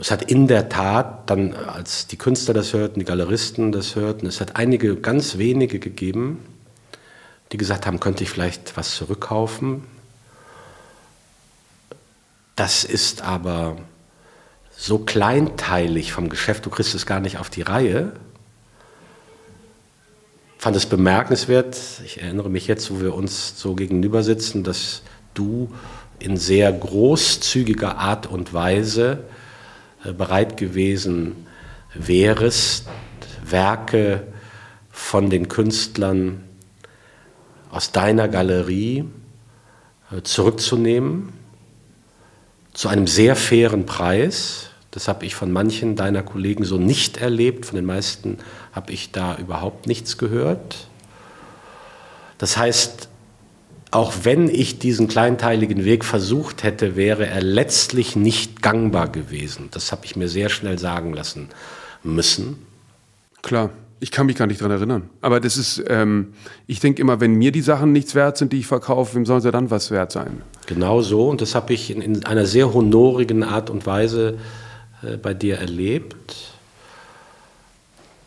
Speaker 1: Es hat in der Tat dann, als die Künstler das hörten, die Galeristen das hörten, es hat einige ganz wenige gegeben, die gesagt haben, könnte ich vielleicht was zurückkaufen. Das ist aber so kleinteilig vom Geschäft, du kriegst es gar nicht auf die Reihe. Fand es bemerkenswert, ich erinnere mich jetzt, wo wir uns so gegenüber sitzen, dass du in sehr großzügiger Art und Weise bereit gewesen wärest, Werke von den Künstlern aus deiner Galerie äh, zurückzunehmen zu einem sehr fairen Preis. Das habe ich von manchen deiner Kollegen so nicht erlebt. Von den meisten habe ich da überhaupt nichts gehört. Das heißt, auch wenn ich diesen kleinteiligen Weg versucht hätte, wäre er letztlich nicht gangbar gewesen. Das habe ich mir sehr schnell sagen lassen müssen.
Speaker 3: Klar, ich kann mich gar nicht daran erinnern. Aber das ist, ähm, ich denke immer, wenn mir die Sachen nichts wert sind, die ich verkaufe, wem sollen sie dann was wert sein?
Speaker 1: Genau so. Und das habe ich in, in, einer sehr honorigen Art und Weise äh, bei dir erlebt.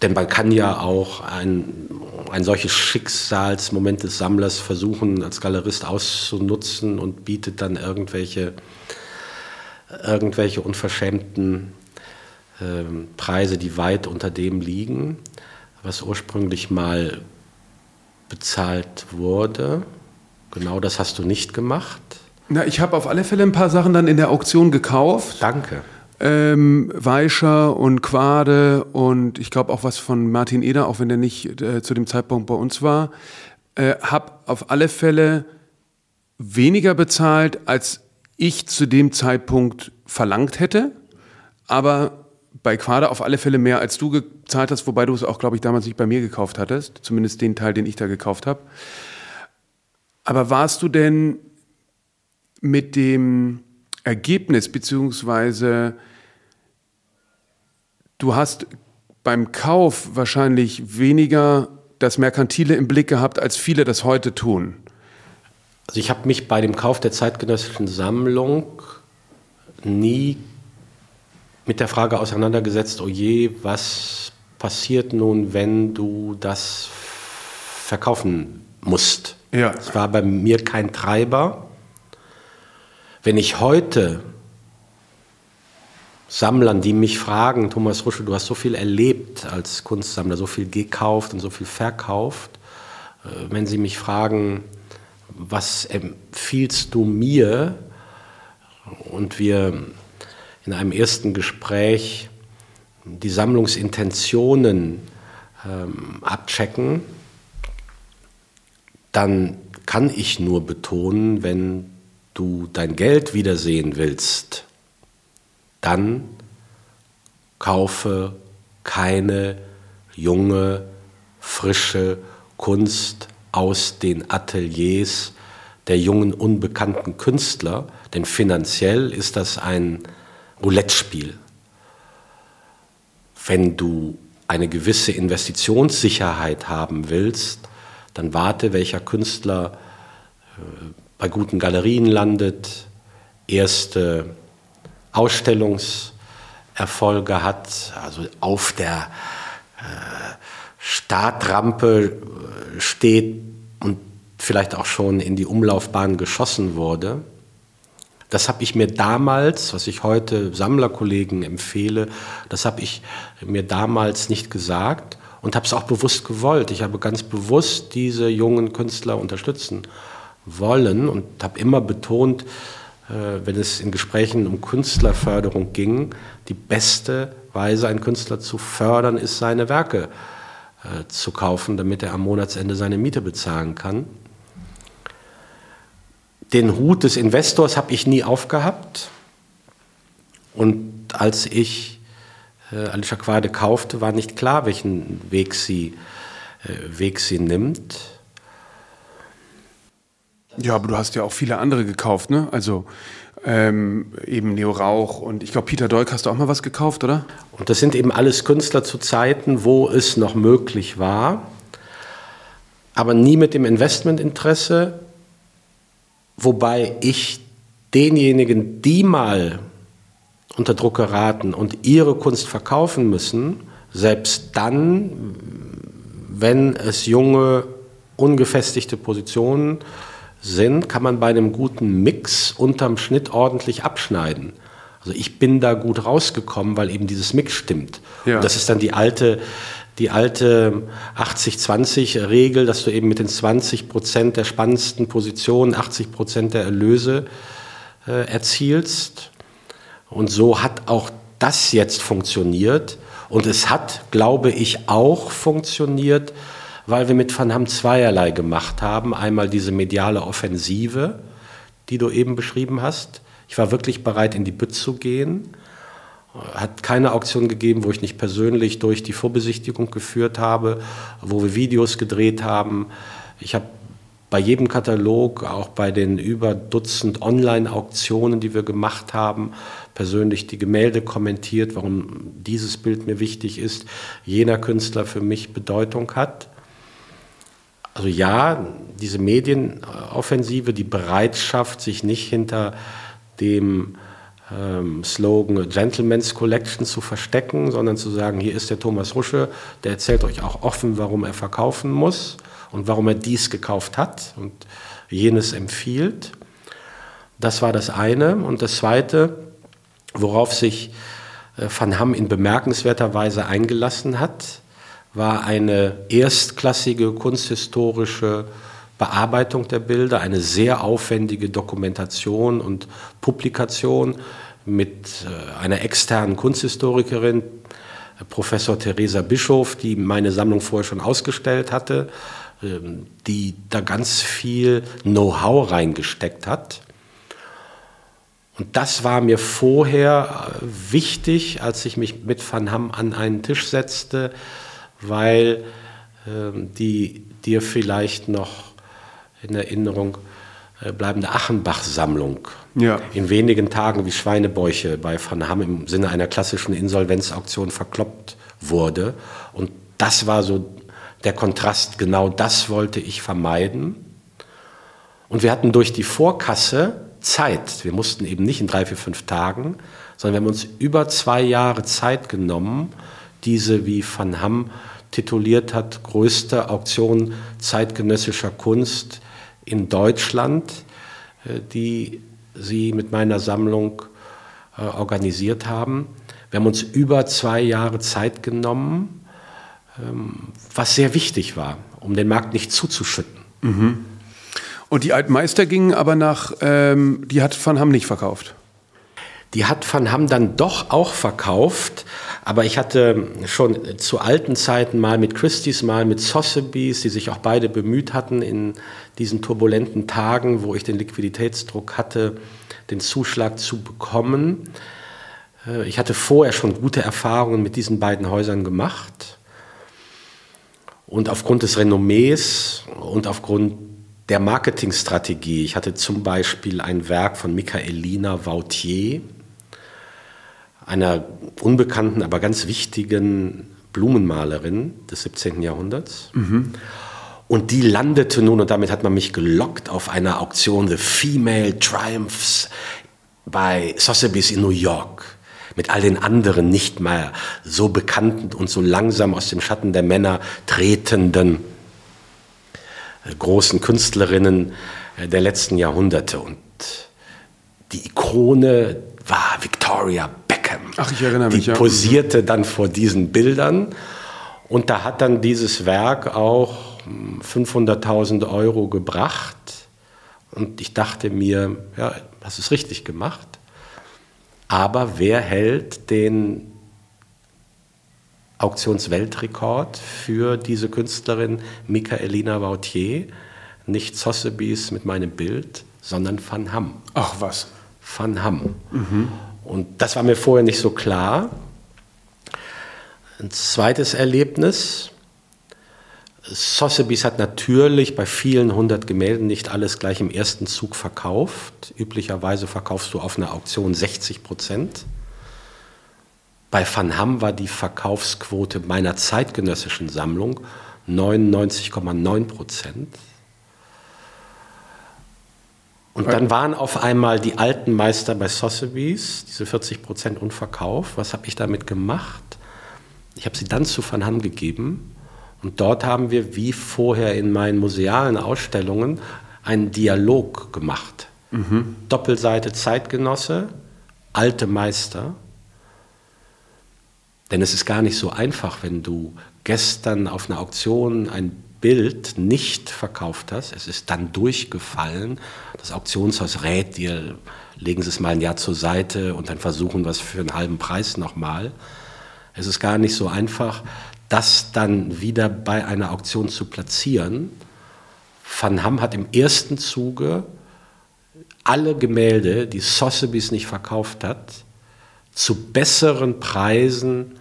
Speaker 1: Denn man kann ja auch ein, ein solches Schicksalsmoment des Sammlers versuchen, als Galerist auszunutzen und bietet dann irgendwelche, irgendwelche unverschämten äh, Preise, die weit unter dem liegen, was ursprünglich mal bezahlt wurde. Genau das hast du nicht gemacht.
Speaker 3: Na, ich habe auf alle Fälle ein paar Sachen dann in der Auktion gekauft.
Speaker 1: Danke
Speaker 3: ähm, Weischer und Quade und ich glaube auch was von Martin Eder, auch wenn der nicht äh, zu dem Zeitpunkt bei uns war, äh, habe auf alle Fälle weniger bezahlt, als ich zu dem Zeitpunkt verlangt hätte, aber bei Quade auf alle Fälle mehr, als du gezahlt hast, wobei du es auch, glaube ich, damals nicht bei mir gekauft hattest, zumindest den Teil, den ich da gekauft habe. Aber warst du denn mit dem Ergebnis beziehungsweise du hast beim Kauf wahrscheinlich weniger das Merkantile im Blick gehabt, als viele das heute tun.
Speaker 1: Also ich habe mich bei dem Kauf der zeitgenössischen Sammlung nie mit der Frage auseinandergesetzt, oh je, was passiert nun, wenn du das verkaufen musst. Ja. Es war bei mir kein Treiber. Wenn ich heute Sammlern, die mich fragen, Thomas Rusche, du hast so viel erlebt als Kunstsammler, so viel gekauft und so viel verkauft. Äh, wenn sie mich fragen, was empfiehlst du mir? Und wir in einem ersten Gespräch die Sammlungsintentionen ähm, abchecken, dann kann ich nur betonen, wenn du dein Geld wiedersehen willst, dann kaufe keine junge, frische Kunst aus den Ateliers der jungen, unbekannten Künstler, denn finanziell ist das ein Roulette-Spiel. Wenn du eine gewisse Investitionssicherheit haben willst, dann warte, welcher Künstler äh, bei guten Galerien landet, erste Ausstellungserfolge hat, also auf der äh, Startrampe äh, steht und vielleicht auch schon in die Umlaufbahn geschossen wurde. Das habe ich mir damals, was ich heute Sammlerkollegen empfehle, das habe ich mir damals nicht gesagt und habe es auch bewusst gewollt. Ich habe ganz bewusst diese jungen Künstler unterstützen wollen und habe immer betont, wenn es in Gesprächen um Künstlerförderung ging, die beste Weise, einen Künstler zu fördern, ist, seine Werke äh, zu kaufen, damit er am Monatsende seine Miete bezahlen kann. Den Hut des Investors habe ich nie aufgehabt. Und als ich äh, Alicia Quade kaufte, war nicht klar, welchen Weg sie, äh, Weg sie nimmt.
Speaker 3: Ja, aber du hast ja auch viele andere gekauft, ne? Also ähm, eben Neo Rauch und ich glaube Peter Deuk hast du auch mal was gekauft, oder?
Speaker 1: Und das sind eben alles Künstler zu Zeiten, wo es noch möglich war, aber nie mit dem Investmentinteresse, wobei ich denjenigen, die mal unter Druck geraten und ihre Kunst verkaufen müssen, selbst dann, wenn es junge, ungefestigte Positionen sind, kann man bei einem guten Mix unterm Schnitt ordentlich abschneiden. Also ich bin da gut rausgekommen, weil eben dieses Mix stimmt. Ja. Und das ist dann die alte, die alte 80-20-Regel, dass du eben mit den 20 Prozent der spannendsten Positionen 80 Prozent der Erlöse äh, erzielst. Und so hat auch das jetzt funktioniert. Und es hat, glaube ich, auch funktioniert, weil wir mit Van Ham zweierlei gemacht haben. Einmal diese mediale Offensive, die du eben beschrieben hast. Ich war wirklich bereit, in die Bütt zu gehen. Hat keine Auktion gegeben, wo ich nicht persönlich durch die Vorbesichtigung geführt habe, wo wir Videos gedreht haben. Ich habe bei jedem Katalog, auch bei den über Dutzend Online-Auktionen, die wir gemacht haben, persönlich die Gemälde kommentiert, warum dieses Bild mir wichtig ist, jener Künstler für mich Bedeutung hat. Also ja, diese Medienoffensive, die Bereitschaft, sich nicht hinter dem ähm, Slogan Gentleman's Collection zu verstecken, sondern zu sagen, hier ist der Thomas Rusche, der erzählt euch auch offen, warum er verkaufen muss und warum er dies gekauft hat und jenes empfiehlt. Das war das eine. Und das zweite, worauf sich äh, Van Ham in bemerkenswerter Weise eingelassen hat, war eine erstklassige kunsthistorische Bearbeitung der Bilder, eine sehr aufwendige Dokumentation und Publikation mit äh, einer externen Kunsthistorikerin, Professor Theresa Bischof, die meine Sammlung vorher schon ausgestellt hatte, ähm, die da ganz viel Know-how reingesteckt hat. Und das war mir vorher äh, wichtig, als ich mich mit Van Ham an einen Tisch setzte, weil ähm, die dir vielleicht noch in Erinnerung äh, bleibende Achenbach-Sammlung ja. in wenigen Tagen wie Schweinebäuche bei Van Ham im Sinne einer klassischen Insolvenzauktion verkloppt wurde. Und das war so der Kontrast, genau das wollte ich vermeiden. Und wir hatten durch die Vorkasse Zeit. Wir mussten eben nicht in drei, vier, fünf Tagen, sondern wir haben uns über zwei Jahre Zeit genommen, diese, wie Van Ham tituliert hat, größte Auktion zeitgenössischer Kunst in Deutschland, äh, die sie mit meiner Sammlung äh, organisiert haben. Wir haben uns über zwei Jahre Zeit genommen, ähm, was sehr wichtig war, um den Markt nicht zuzuschütten.
Speaker 3: Mhm. Und die Altmeister gingen aber nach, ähm, die hat Van Ham nicht verkauft.
Speaker 1: Die hat Van Ham dann doch auch verkauft, aber ich hatte schon zu alten Zeiten mal mit Christie's, mal mit Sotheby's, die sich auch beide bemüht hatten in diesen turbulenten Tagen, wo ich den Liquiditätsdruck hatte, den Zuschlag zu bekommen. Äh, ich hatte vorher schon gute Erfahrungen mit diesen beiden Häusern gemacht. Und aufgrund des Renommees und aufgrund der Marketingstrategie, ich hatte zum Beispiel ein Werk von Michaelina Vautier, einer unbekannten, aber ganz wichtigen Blumenmalerin des 17. Jahrhunderts. Mhm. Und die landete nun, und damit hat man mich gelockt, auf einer Auktion The Female Triumphs bei Sotheby's in New York. Mit all den anderen nicht mehr so bekannten und so langsam aus dem Schatten der Männer tretenden äh, großen Künstlerinnen äh, der letzten Jahrhunderte. Und die Ikone war Victoria Beckham.
Speaker 3: Ach, ich erinnere mich.
Speaker 1: Die posierte dann vor diesen Bildern. Und da hat dann dieses Werk auch 500.000 hm, Euro gebracht. Und ich dachte mir, ja, das ist richtig gemacht. Aber wer hält den Auktionsweltrekord für diese Künstlerin Michaelina Vautier? Nicht Sotheby's mit meinem Bild, sondern Van Hamm.
Speaker 3: Ach was.
Speaker 1: Van Hamm. Mhm. Und das war mir vorher nicht so klar. Ein zweites Erlebnis. Sotheby's hat natürlich bei vielen hundert Gemälden nicht alles gleich im ersten Zug verkauft. Üblicherweise verkaufst du auf einer Auktion 60 Prozent. Bei Van Hamm war die Verkaufsquote meiner zeitgenössischen Sammlung 99,9 Prozent. Und dann waren auf einmal die alten Meister bei Sotheby's, diese 40 Prozent unverkauft. Was habe ich damit gemacht? Ich habe sie dann zu Van Hamm gegeben und dort haben wir, wie vorher in meinen musealen Ausstellungen, einen Dialog gemacht. Mhm. Doppelseite Zeitgenosse, alte Meister. Denn es ist gar nicht so einfach, wenn du gestern auf einer Auktion ein Bild nicht verkauft hast, es ist dann durchgefallen, das Auktionshaus rät dir, legen Sie es mal ein Jahr zur Seite und dann versuchen wir es für einen halben Preis nochmal. Es ist gar nicht so einfach, das dann wieder bei einer Auktion zu platzieren. Van Hamm hat im ersten Zuge alle Gemälde, die Sotheby's nicht verkauft hat, zu besseren Preisen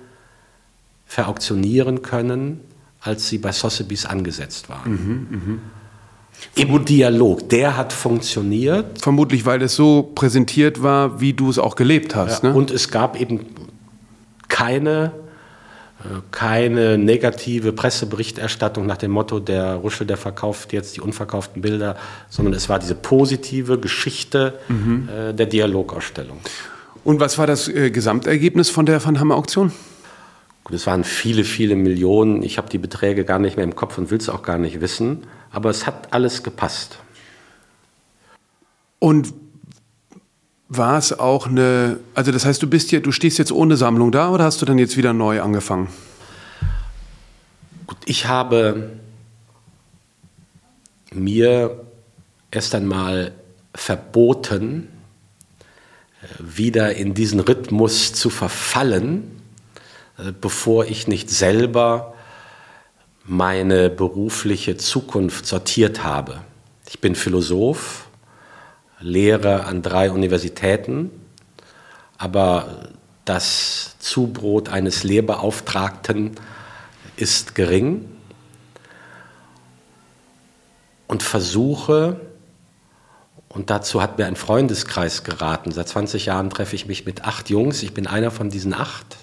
Speaker 1: verauktionieren können, als sie bei Sotheby's angesetzt waren. Mhm, mh. Im Dialog, der hat funktioniert.
Speaker 3: Vermutlich, weil es so präsentiert war, wie du es auch gelebt hast.
Speaker 1: Ja, ne? Und es gab eben keine keine negative Presseberichterstattung nach dem Motto, der Ruschel, der verkauft jetzt die unverkauften Bilder, sondern es war diese positive Geschichte mhm. äh, der Dialogausstellung.
Speaker 3: Und was war das äh, Gesamtergebnis von der Van Hammer Auktion?
Speaker 1: Es waren viele, viele Millionen. Ich habe die Beträge gar nicht mehr im Kopf und will es auch gar nicht wissen. Aber es hat alles gepasst.
Speaker 3: Und war es auch eine, also das heißt, du bist hier, du stehst jetzt ohne Sammlung da oder hast du dann jetzt wieder neu angefangen?
Speaker 1: Gut, ich habe mir erst einmal verboten, wieder in diesen Rhythmus zu verfallen, bevor ich nicht selber meine berufliche Zukunft sortiert habe. Ich bin Philosoph, Lehre an drei Universitäten, aber das Zubrot eines Lehrbeauftragten ist gering und versuche, und dazu hat mir ein Freundeskreis geraten, seit 20 Jahren treffe ich mich mit acht Jungs, ich bin einer von diesen acht,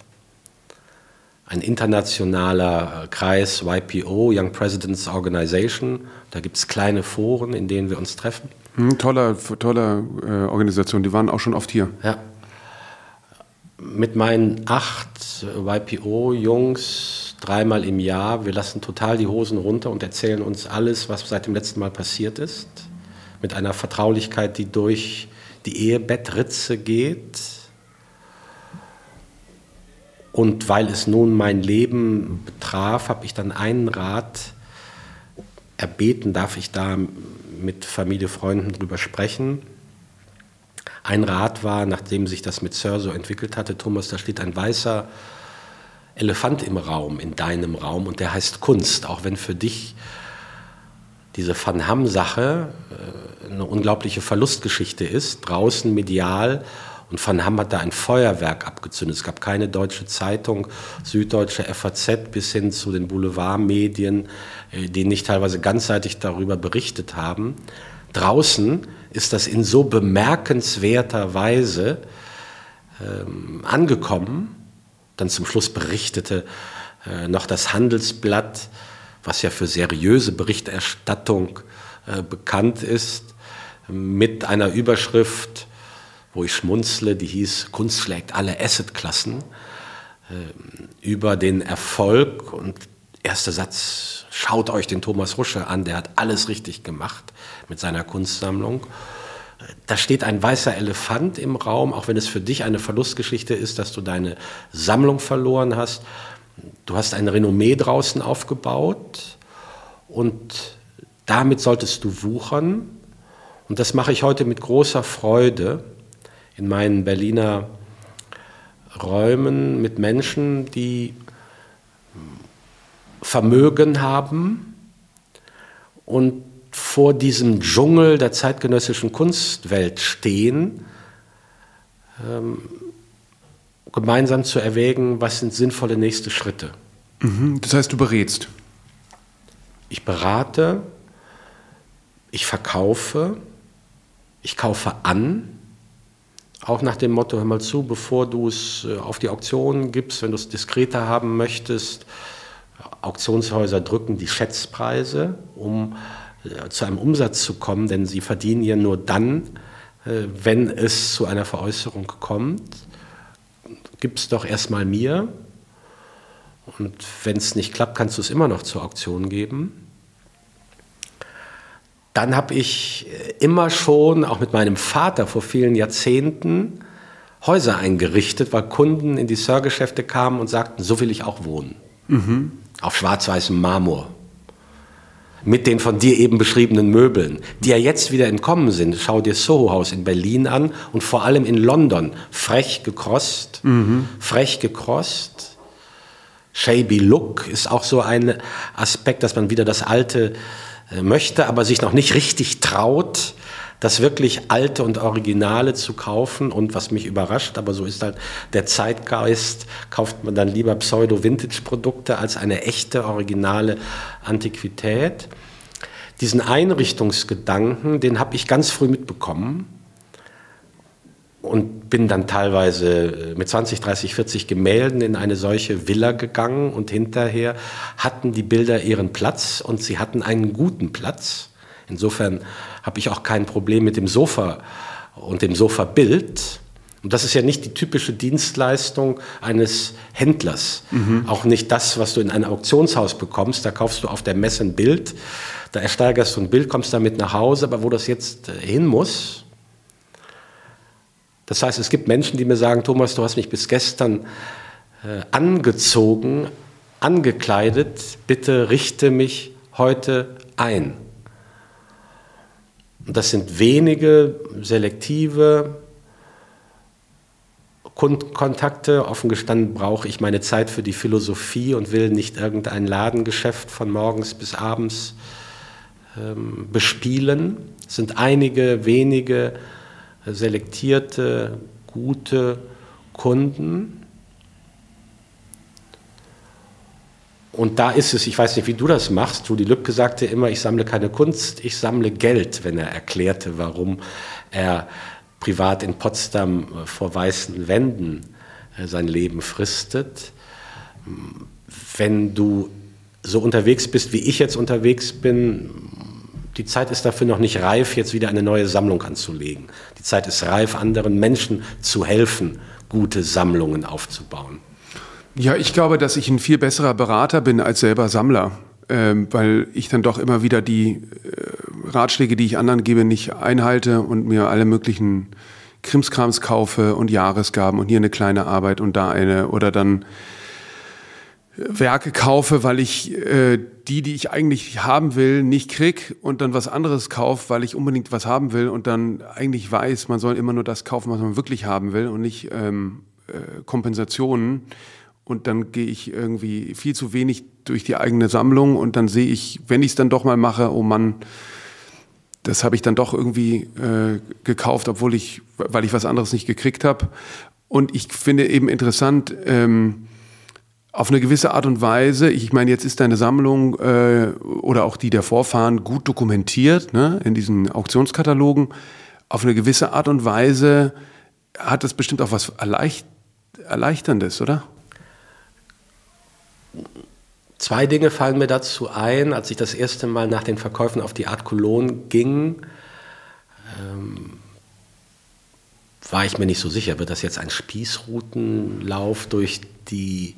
Speaker 1: ein internationaler Kreis YPO, Young Presidents Organization, da gibt es kleine Foren, in denen wir uns treffen.
Speaker 3: Hm, tolle tolle äh, Organisation, die waren auch schon oft hier.
Speaker 1: Ja. Mit meinen acht YPO-Jungs dreimal im Jahr, wir lassen total die Hosen runter und erzählen uns alles, was seit dem letzten Mal passiert ist. Mit einer Vertraulichkeit, die durch die Ehebettritze geht. Und weil es nun mein Leben betraf, habe ich dann einen Rat erbeten, darf ich da mit Familie, Freunden drüber sprechen. Ein Rat war, nachdem sich das mit Sir so entwickelt hatte, Thomas, da steht ein weißer Elefant im Raum, in deinem Raum, und der heißt Kunst, auch wenn für dich diese Van Ham-Sache äh, eine unglaubliche Verlustgeschichte ist, draußen medial und Van Hamm hat da ein Feuerwerk abgezündet. Es gab keine deutsche Zeitung, süddeutsche FAZ bis hin zu den Boulevardmedien, äh, die nicht teilweise ganzseitig darüber berichtet haben. Draußen ist das in so bemerkenswerter Weise ähm, angekommen. Dann zum Schluss berichtete äh, noch das Handelsblatt, was ja für seriöse Berichterstattung äh, bekannt ist, mit einer Überschrift, wo ich schmunzle, die hieß Kunst schlägt alle Assetklassen, äh, über den Erfolg und erster Satz schaut euch den Thomas Rusche an, der hat alles richtig gemacht mit seiner Kunstsammlung. Da steht ein weißer Elefant im Raum, auch wenn es für dich eine Verlustgeschichte ist, dass du deine Sammlung verloren hast. Du hast ein Renommee draußen aufgebaut und damit solltest du wuchern. Und das mache ich heute mit großer Freude in meinen Berliner Räumen mit Menschen, die Vermögen haben und vor diesem Dschungel der zeitgenössischen Kunstwelt stehen, ähm, gemeinsam zu erwägen, was sind sinnvolle nächste Schritte.
Speaker 3: Mhm, das heißt, du berätst.
Speaker 1: Ich berate, ich verkaufe, ich kaufe an, auch nach dem Motto, hör mal zu, bevor du es äh, auf die Auktion gibst, wenn du es diskreter haben möchtest, Auktionshäuser drücken die Schätzpreise, um äh, zu einem Umsatz zu kommen, denn sie verdienen ja nur dann, äh, wenn es zu einer Veräußerung kommt. Gib es doch erstmal mir. Und wenn es nicht klappt, kannst du es immer noch zur Auktion geben. Dann habe ich äh, immer schon, auch mit meinem Vater vor vielen Jahrzehnten, Häuser eingerichtet, weil Kunden in die Sörgeschäfte kamen und sagten, so will ich auch wohnen. Mhm. Auf schwarz-weißem Marmor mit den von dir eben beschriebenen Möbeln, die ja jetzt wieder entkommen sind. Schau dir Soho House in Berlin an und vor allem in London. Frech gekrost, mhm. frech gekrost. Shabby Look ist auch so ein Aspekt, dass man wieder das Alte möchte, aber sich noch nicht richtig traut das wirklich Alte und Originale zu kaufen. Und was mich überrascht, aber so ist halt der Zeitgeist, kauft man dann lieber Pseudo-Vintage-Produkte als eine echte, originale Antiquität. Diesen Einrichtungsgedanken, den habe ich ganz früh mitbekommen und bin dann teilweise mit 20, 30, 40 Gemälden in eine solche Villa gegangen und hinterher hatten die Bilder ihren Platz und sie hatten einen guten Platz. Insofern habe ich auch kein Problem mit dem Sofa und dem Sofabild. Und das ist ja nicht die typische Dienstleistung eines Händlers. Mhm. Auch nicht das, was du in einem Auktionshaus bekommst. Da kaufst du auf der Messe ein Bild, da ersteigerst du ein Bild, kommst damit nach Hause, aber wo das jetzt äh, hin muss. Das heißt, es gibt Menschen, die mir sagen, Thomas, du hast mich bis gestern äh, angezogen, angekleidet, bitte richte mich heute ein. Und das sind wenige, selektive Kundenkontakte. Offen gestanden brauche ich meine Zeit für die Philosophie und will nicht irgendein Ladengeschäft von morgens bis abends ähm, bespielen. Es sind einige wenige selektierte, gute Kunden. Und da ist es, ich weiß nicht, wie du das machst. Rudi Lübcke sagte immer, ich sammle keine Kunst, ich sammle Geld, wenn er erklärte, warum er privat in Potsdam äh, vor weißen Wänden äh, sein Leben fristet. Wenn du so unterwegs bist, wie ich jetzt unterwegs bin, die Zeit ist dafür noch nicht reif, jetzt wieder eine neue Sammlung anzulegen. Zeit ist reif, anderen Menschen zu helfen, gute Sammlungen aufzubauen.
Speaker 3: Ja, ich glaube, dass ich ein viel besserer Berater bin als selber Sammler, ähm, weil ich dann doch immer wieder die äh, Ratschläge, die ich anderen gebe, nicht einhalte und mir alle möglichen Krimskrams kaufe und Jahresgaben und hier eine kleine Arbeit und da eine oder dann Werke kaufe, weil ich äh, die, die ich eigentlich haben will, nicht krieg und dann was anderes kaufe, weil ich unbedingt was haben will und dann eigentlich weiß, man soll immer nur das kaufen, was man wirklich haben will und nicht ähm, äh, Kompensationen und dann gehe ich irgendwie viel zu wenig durch die eigene Sammlung und dann sehe ich, wenn ich es dann doch mal mache, oh Mann, das habe ich dann doch irgendwie äh, gekauft, obwohl ich, weil ich was anderes nicht gekriegt habe. Und ich finde eben interessant, ähm, auf eine gewisse Art und Weise, ich meine, jetzt ist deine Sammlung äh, oder auch die der Vorfahren gut dokumentiert ne, in diesen Auktionskatalogen. Auf eine gewisse Art und Weise hat das bestimmt auch was Erleicht Erleichterndes, oder?
Speaker 1: Zwei Dinge fallen mir dazu ein. Als ich das erste Mal nach den Verkäufen auf die Art Cologne ging, ähm, war ich mir nicht so sicher, wird das jetzt ein Spießrutenlauf durch die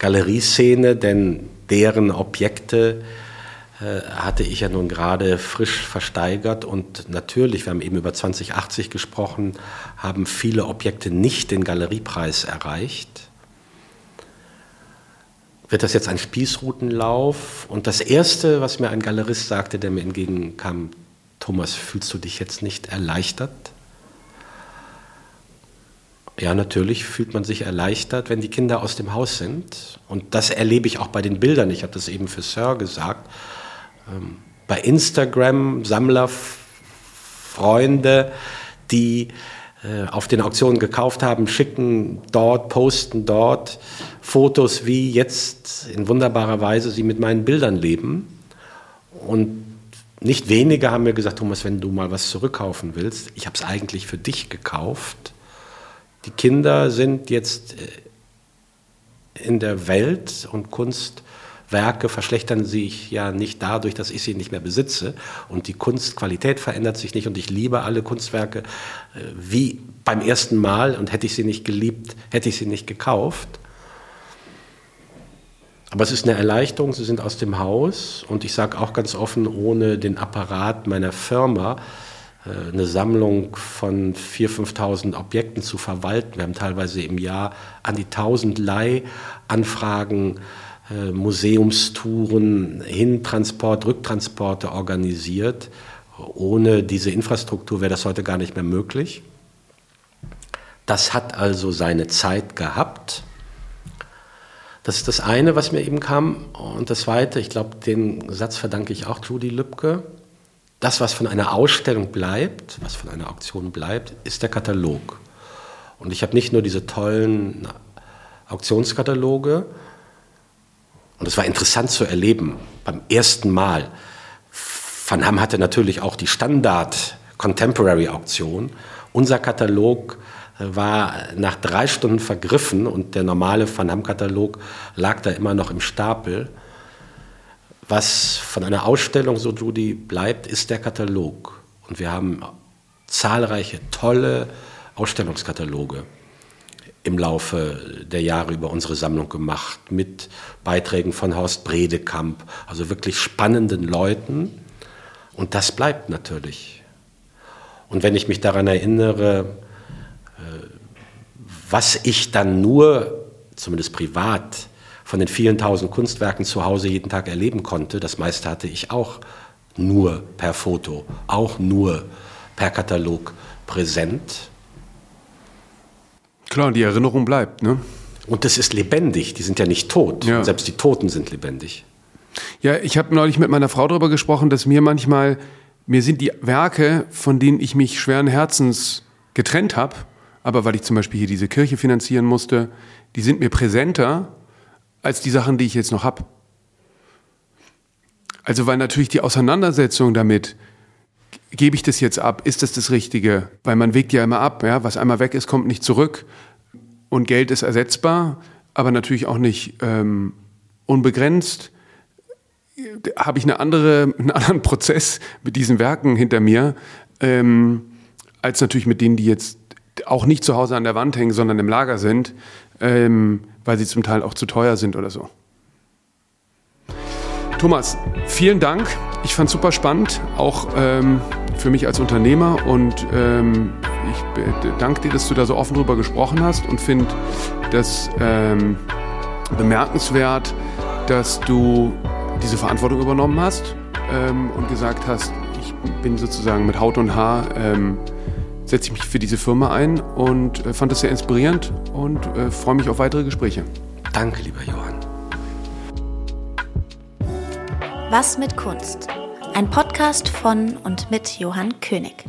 Speaker 1: Galerieszene, denn deren Objekte äh, hatte ich ja nun gerade frisch versteigert und natürlich, wir haben eben über 2080 gesprochen, haben viele Objekte nicht den Galeriepreis erreicht. Wird das jetzt ein Spießrutenlauf? Und das Erste, was mir ein Galerist sagte, der mir entgegenkam, Thomas, fühlst du dich jetzt nicht erleichtert? Ja, natürlich fühlt man sich erleichtert, wenn die Kinder aus dem Haus sind. Und das erlebe ich auch bei den Bildern. Ich habe das eben für Sir gesagt. Ähm, bei Instagram Sammlerfreunde, die äh, auf den Auktionen gekauft haben, schicken dort, posten dort Fotos, wie jetzt in wunderbarer Weise sie mit meinen Bildern leben. Und nicht wenige haben mir gesagt, Thomas, wenn du mal was zurückkaufen willst, ich habe es eigentlich für dich gekauft. Die Kinder sind jetzt äh, in der Welt und Kunstwerke verschlechtern sich ja nicht dadurch, dass ich sie nicht mehr besitze. Und die Kunstqualität verändert sich nicht. Und ich liebe alle Kunstwerke äh, wie beim ersten Mal. Und hätte ich sie nicht geliebt, hätte ich sie nicht gekauft. Aber es ist eine Erleichterung, sie sind aus dem Haus. Und ich sage auch ganz offen, ohne den Apparat meiner Firma eine Sammlung von 4.000, 5.000 Objekten zu verwalten. Wir haben teilweise im Jahr an die 1.000 Leihanfragen, äh, Museumstouren, Hintransport, Rücktransporte organisiert. Ohne diese Infrastruktur wäre das heute gar nicht mehr möglich. Das hat also seine Zeit gehabt. Das ist das eine, was mir eben kam. Und das zweite, ich glaube, den Satz verdanke ich auch Judy Lübcke. Das, was von einer Ausstellung bleibt, was von einer Auktion bleibt, ist der Katalog. Und ich habe nicht nur diese tollen Auktionskataloge, und es war interessant zu erleben beim ersten Mal. Van Ham hatte natürlich auch die Standard Contemporary Auktion. Unser Katalog war nach drei Stunden vergriffen und der normale Van Ham-Katalog lag da immer noch im Stapel. Was von einer Ausstellung, so Judy, bleibt, ist der Katalog. Und wir haben zahlreiche tolle Ausstellungskataloge im Laufe der Jahre über unsere Sammlung gemacht, mit Beiträgen von Horst Bredekamp, also wirklich spannenden Leuten. Und das bleibt natürlich. Und wenn ich mich daran erinnere, was ich dann nur, zumindest privat, von den vielen tausend Kunstwerken zu Hause jeden Tag erleben konnte, das meiste hatte ich auch nur per Foto, auch nur per Katalog präsent.
Speaker 3: Klar, die Erinnerung bleibt, ne?
Speaker 1: Und das ist lebendig, die sind ja nicht tot. Ja. Selbst die Toten sind lebendig.
Speaker 3: Ja, ich habe neulich mit meiner Frau darüber gesprochen, dass mir manchmal, mir sind die Werke, von denen ich mich schweren Herzens getrennt habe, aber weil ich zum Beispiel hier diese Kirche finanzieren musste, die sind mir präsenter als die Sachen, die ich jetzt noch habe. Also weil natürlich die Auseinandersetzung damit, gebe ich das jetzt ab, ist das das Richtige? Weil man wägt ja immer ab, ja? was einmal weg ist, kommt nicht zurück und Geld ist ersetzbar, aber natürlich auch nicht ähm, unbegrenzt. Habe ich eine andere, einen anderen [LAUGHS] Prozess mit diesen Werken hinter mir, ähm, als natürlich mit denen, die jetzt auch nicht zu Hause an der Wand hängen, sondern im Lager sind, ähm, weil sie zum Teil auch zu teuer sind oder so. Thomas, vielen Dank. Ich fand es super spannend, auch ähm, für mich als Unternehmer. Und ähm, ich danke dir, dass du da so offen drüber gesprochen hast und finde das ähm, bemerkenswert, dass du diese Verantwortung übernommen hast ähm, und gesagt hast, ich bin sozusagen mit Haut und Haar ähm, setze ich mich für diese Firma ein und äh, fand das sehr inspirierend und äh, freue mich auf weitere Gespräche.
Speaker 1: Danke, lieber Johann.
Speaker 2: Was mit Kunst? Ein Podcast von und mit Johann König.